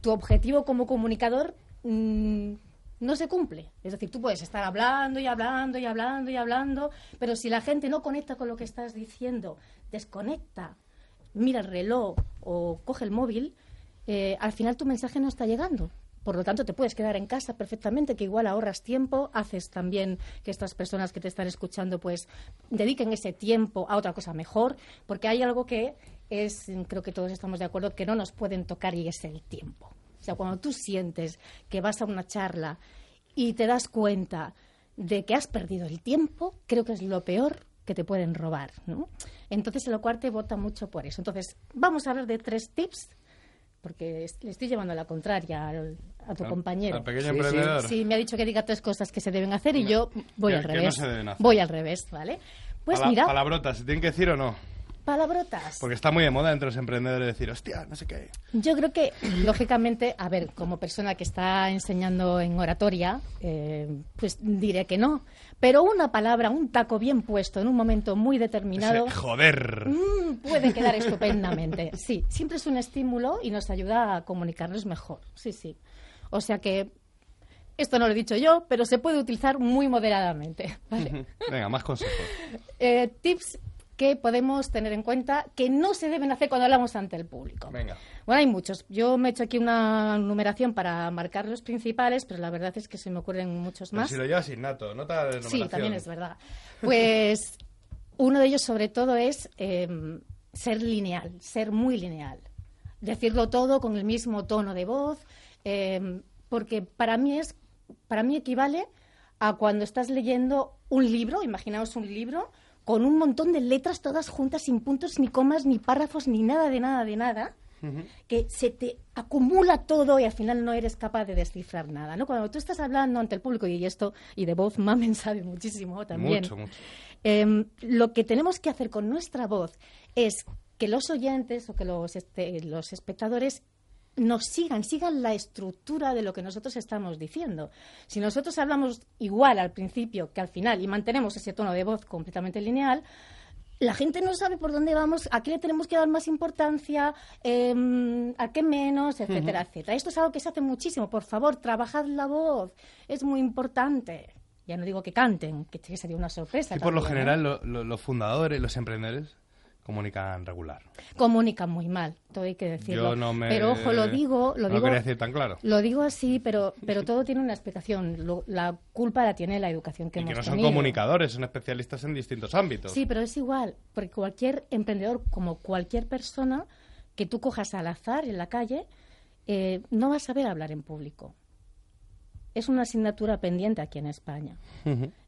tu objetivo como comunicador mm, no se cumple. Es decir, tú puedes estar hablando y hablando y hablando y hablando, pero si la gente no conecta con lo que estás diciendo, desconecta, mira el reloj o coge el móvil, eh, al final tu mensaje no está llegando. Por lo tanto, te puedes quedar en casa perfectamente, que igual ahorras tiempo, haces también que estas personas que te están escuchando pues dediquen ese tiempo a otra cosa mejor, porque hay algo que es, creo que todos estamos de acuerdo, que no nos pueden tocar y es el tiempo. O sea, cuando tú sientes que vas a una charla y te das cuenta de que has perdido el tiempo, creo que es lo peor que te pueden robar, ¿no? Entonces, el cuarte vota mucho por eso. Entonces, vamos a hablar de tres tips, porque le estoy llevando la contraria al- a tu Al- compañero. al pequeño Sí, emprendedor. Sí, me ha dicho que diga tres cosas que se deben hacer y yo voy que- al que no revés. se deben hacer. Voy al revés, ¿vale? Pues Pala- mira, Palabrotas, ¿se tienen que decir o no? Palabrotas. Porque está muy de moda entre los emprendedores decir, hostia, no sé qué. Yo creo que, lógicamente, a ver, como persona que está enseñando en oratoria, eh, pues diré que no. Pero una palabra, un taco bien puesto en un momento muy determinado, Ese joder. mm, puede quedar estupendamente. Sí, siempre es un estímulo y nos ayuda a comunicarnos mejor. Sí, sí. O sea que, esto no lo he dicho yo, pero se puede utilizar muy moderadamente. ¿vale? Venga, más consejos. Eh, tips que podemos tener en cuenta que no se deben hacer cuando hablamos ante el público. Venga. Bueno, hay muchos. Yo me he hecho aquí una numeración para marcar los principales, pero la verdad es que se me ocurren muchos Pero más. si lo llevas innato, nota de Sí, numeración. también es verdad. Pues uno de ellos, sobre todo, es eh, ser lineal, ser muy lineal. Decirlo todo con el mismo tono de voz, eh, porque para mí es, para mí equivale a cuando estás leyendo un libro, imaginaos un libro, con un montón de letras todas juntas, sin puntos, ni comas, ni párrafos, ni nada de nada de nada que se te acumula todo y al final no eres capaz de descifrar nada, ¿no? Cuando tú estás hablando ante el público y esto y de voz Mamen sabe muchísimo también. Mucho, mucho. em, lo que tenemos que hacer con nuestra voz es que los oyentes o que los, este, los espectadores nos sigan, sigan la estructura de lo que nosotros estamos diciendo. Si nosotros hablamos igual al principio que al final y mantenemos ese tono de voz completamente lineal, la gente no sabe por dónde vamos, a qué le tenemos que dar más importancia, em, a qué menos, etcétera, etcétera. Esto es algo que se hace muchísimo. Por favor, trabajad la voz. Es muy importante. Ya no digo que canten, que sería una sorpresa. Y por lo ¿eh? general, los fundadores, los emprendedores, comunican regular. Comunican muy mal, todo hay que decirlo. Pero ojo, lo digo, lo no digo. decir tan claro. Lo digo así, pero pero todo tiene una explicación. la culpa la tiene la educación que y hemos que no son comunicadores, son especialistas en distintos ámbitos. Sí, pero es igual, porque cualquier emprendedor, como cualquier persona que tú cojas al azar en la calle, eh, no va a saber hablar en público es una asignatura pendiente aquí en España.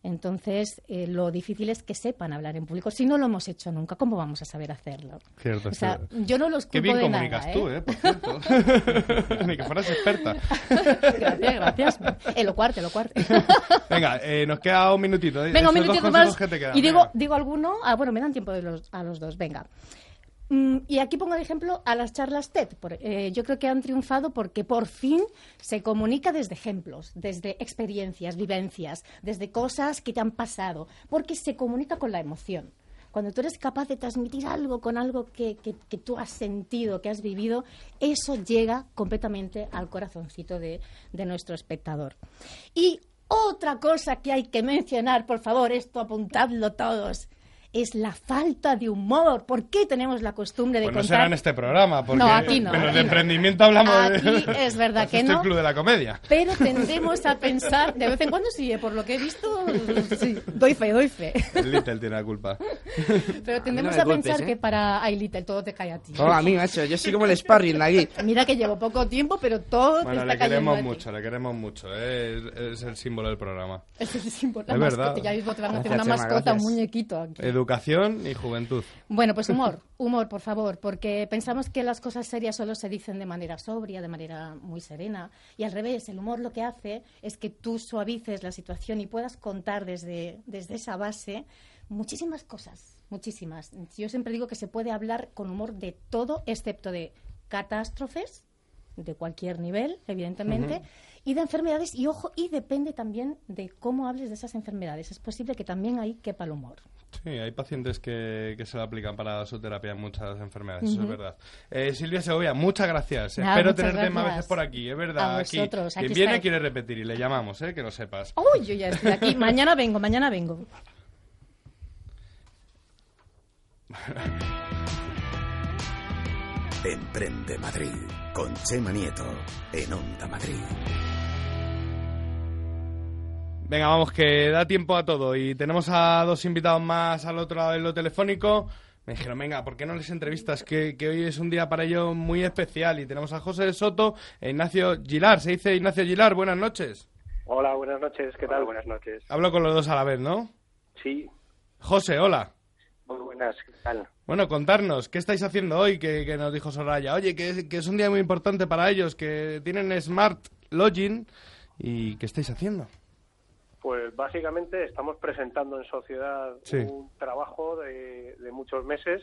Entonces, eh, lo difícil es que sepan hablar en público. Si no lo hemos hecho nunca, ¿cómo vamos a saber hacerlo? Cierto, o sea, yo no los culpo Qué bien de comunicas nada, tú, ¿eh? ¿eh? Por cierto. Ni que fueras experta. gracias, gracias. Elocuarte, elocuarte. Venga, eh, nos queda un minutito. ¿eh? Venga, un Esos minutito más. que te quedan, y digo, venga. digo alguno. Ah, bueno, me dan tiempo de los, a los dos. Venga. Mm, y aquí pongo de ejemplo a las charlas TED. Eh, yo creo que han triunfado porque por fin se comunica desde ejemplos, desde experiencias, vivencias, desde cosas que te han pasado, porque se comunica con la emoción. Cuando tú eres capaz de transmitir algo con algo que, que- que tú has sentido, que has vivido, eso llega completamente al corazoncito de, de nuestro espectador. Y otra cosa que hay que mencionar, por favor, esto apuntadlo todos, es la falta de humor. ¿Por qué tenemos la costumbre de Pues no contar? será en este programa, porque No, aquí no, en los aquí de no. emprendimiento hablamos Aquí de... es verdad que visto no. el Club de la Comedia. Pero tendemos a pensar, de vez en cuando sí, eh, por lo que he visto, sí, doy fe, doy fe. El Little tiene la culpa. Pero tendemos me a, culpes, pensar ¿eh? que para Ay Little todo te cae a ti. No, a mí, macho, yo soy como el sparring aquí. Mira que llevo poco tiempo, pero todo Bueno, te le está cayendo queremos a ti. mucho, le queremos mucho. ¿eh? Es, es el símbolo del programa. Es el símbolo, la Es verdad. mascota, Ya mismo te van a hacer una mascota, un gracias. muñequito aquí. Educación y juventud. Bueno, pues humor, humor, por favor, porque pensamos que las cosas serias solo se dicen de manera sobria, de manera muy serena, y al revés, el humor lo que hace es que tú suavices la situación y puedas contar desde, desde esa base muchísimas cosas, muchísimas. Yo siempre digo que se puede hablar con humor de todo, excepto de catástrofes, de cualquier nivel, evidentemente, y de enfermedades, y ojo, y depende también de cómo hables de esas enfermedades. Es posible que también ahí quepa el humor. Sí, hay pacientes que, que se lo aplican para su terapia en muchas enfermedades, eso es verdad. Eh, Silvia Segovia, muchas gracias. Nada, Espero muchas tenerte más veces por aquí, es verdad. A aquí. vosotros, Quien viene estaré. quiere repetir y le llamamos, eh, que lo sepas. Uy, yo ya estoy aquí. mañana vengo, mañana vengo. Emprende Madrid con Chema Nieto en Onda Madrid. Venga, vamos, que da tiempo a todo. Y tenemos a dos invitados más al otro lado de lo telefónico. Me dijeron, venga, ¿por qué no les entrevistas? Que, que hoy es un día para ellos muy especial. Y tenemos a José Soto e Ignacio Gilar. Se dice Ignacio Gilar, buenas noches. Hola, buenas noches. ¿Qué tal? Buenas noches. Hablo con los dos a la vez, ¿no? Sí, José, hola. muy buenas. ¿Qué tal? Bueno, contarnos, ¿qué estáis haciendo hoy? Que, que nos dijo Soraya. Oye, que es, que es un día muy importante para ellos, que tienen Smart Login. ¿Y qué estáis haciendo? Pues básicamente estamos presentando en sociedad Sí. un trabajo de, de muchos meses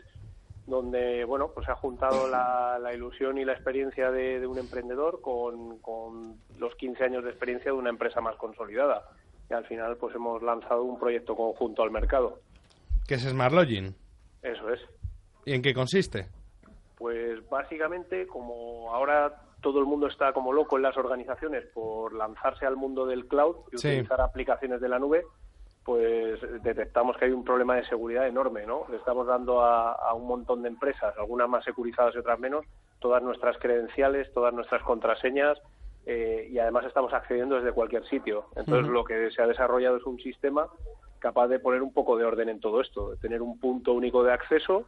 donde, bueno, pues se ha juntado la, la ilusión y la experiencia de, de un emprendedor con, con los 15 años de experiencia de una empresa más consolidada. Y al final, pues hemos lanzado un proyecto conjunto al mercado. ¿Qué es Smart Login? Eso es. ¿Y en qué consiste? Pues básicamente, como ahora todo el mundo está como loco en las organizaciones por lanzarse al mundo del cloud y Sí. utilizar aplicaciones de la nube, pues detectamos que hay un problema de seguridad enorme, ¿no? Le estamos dando a, a un montón de empresas, algunas más securizadas y otras menos, todas nuestras credenciales, todas nuestras contraseñas eh, y además estamos accediendo desde cualquier sitio. Entonces lo que se ha desarrollado es un sistema capaz de poner un poco de orden en todo esto, de tener un punto único de acceso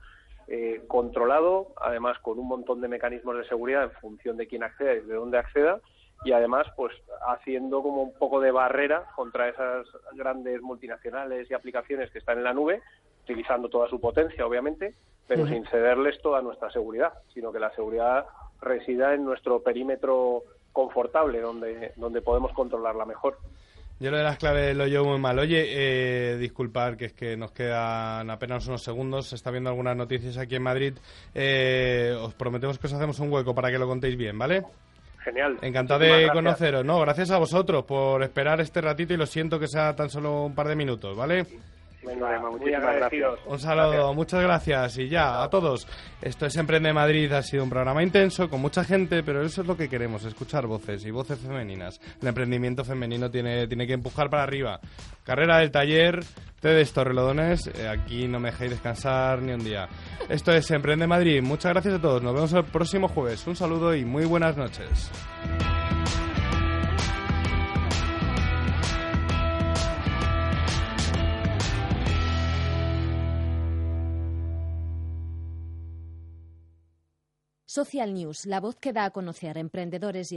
eh, controlado, además con un montón de mecanismos de seguridad en función de quién acceda y de dónde acceda, y además pues haciendo como un poco de barrera contra esas grandes multinacionales y aplicaciones que están en la nube, utilizando toda su potencia, obviamente, pero sin cederles toda nuestra seguridad, sino que la seguridad resida en nuestro perímetro confortable, donde, donde podemos controlarla mejor. Yo lo de las claves lo llevo muy mal. Oye, eh, disculpar que es que nos quedan apenas unos segundos. Se está viendo algunas noticias aquí en Madrid. Eh, os prometemos que os hacemos un hueco para que lo contéis bien, ¿vale? Genial. Encantado de conoceros. No, gracias a vosotros por esperar este ratito y lo siento que sea tan solo un par de minutos, ¿vale? Venga. Un saludo, muchas gracias y ya a todos. Esto es Emprende Madrid, ha sido un programa intenso con mucha gente, pero eso es lo que queremos, escuchar voces y voces femeninas. El emprendimiento femenino tiene, tiene que empujar para arriba. Carrera del taller, ustedes Torrelodones, eh, aquí no me dejéis descansar ni un día. Esto es Emprende Madrid, muchas gracias a todos, nos vemos el próximo jueves. Un saludo y muy buenas noches. Social News, la voz que da a conocer emprendedores y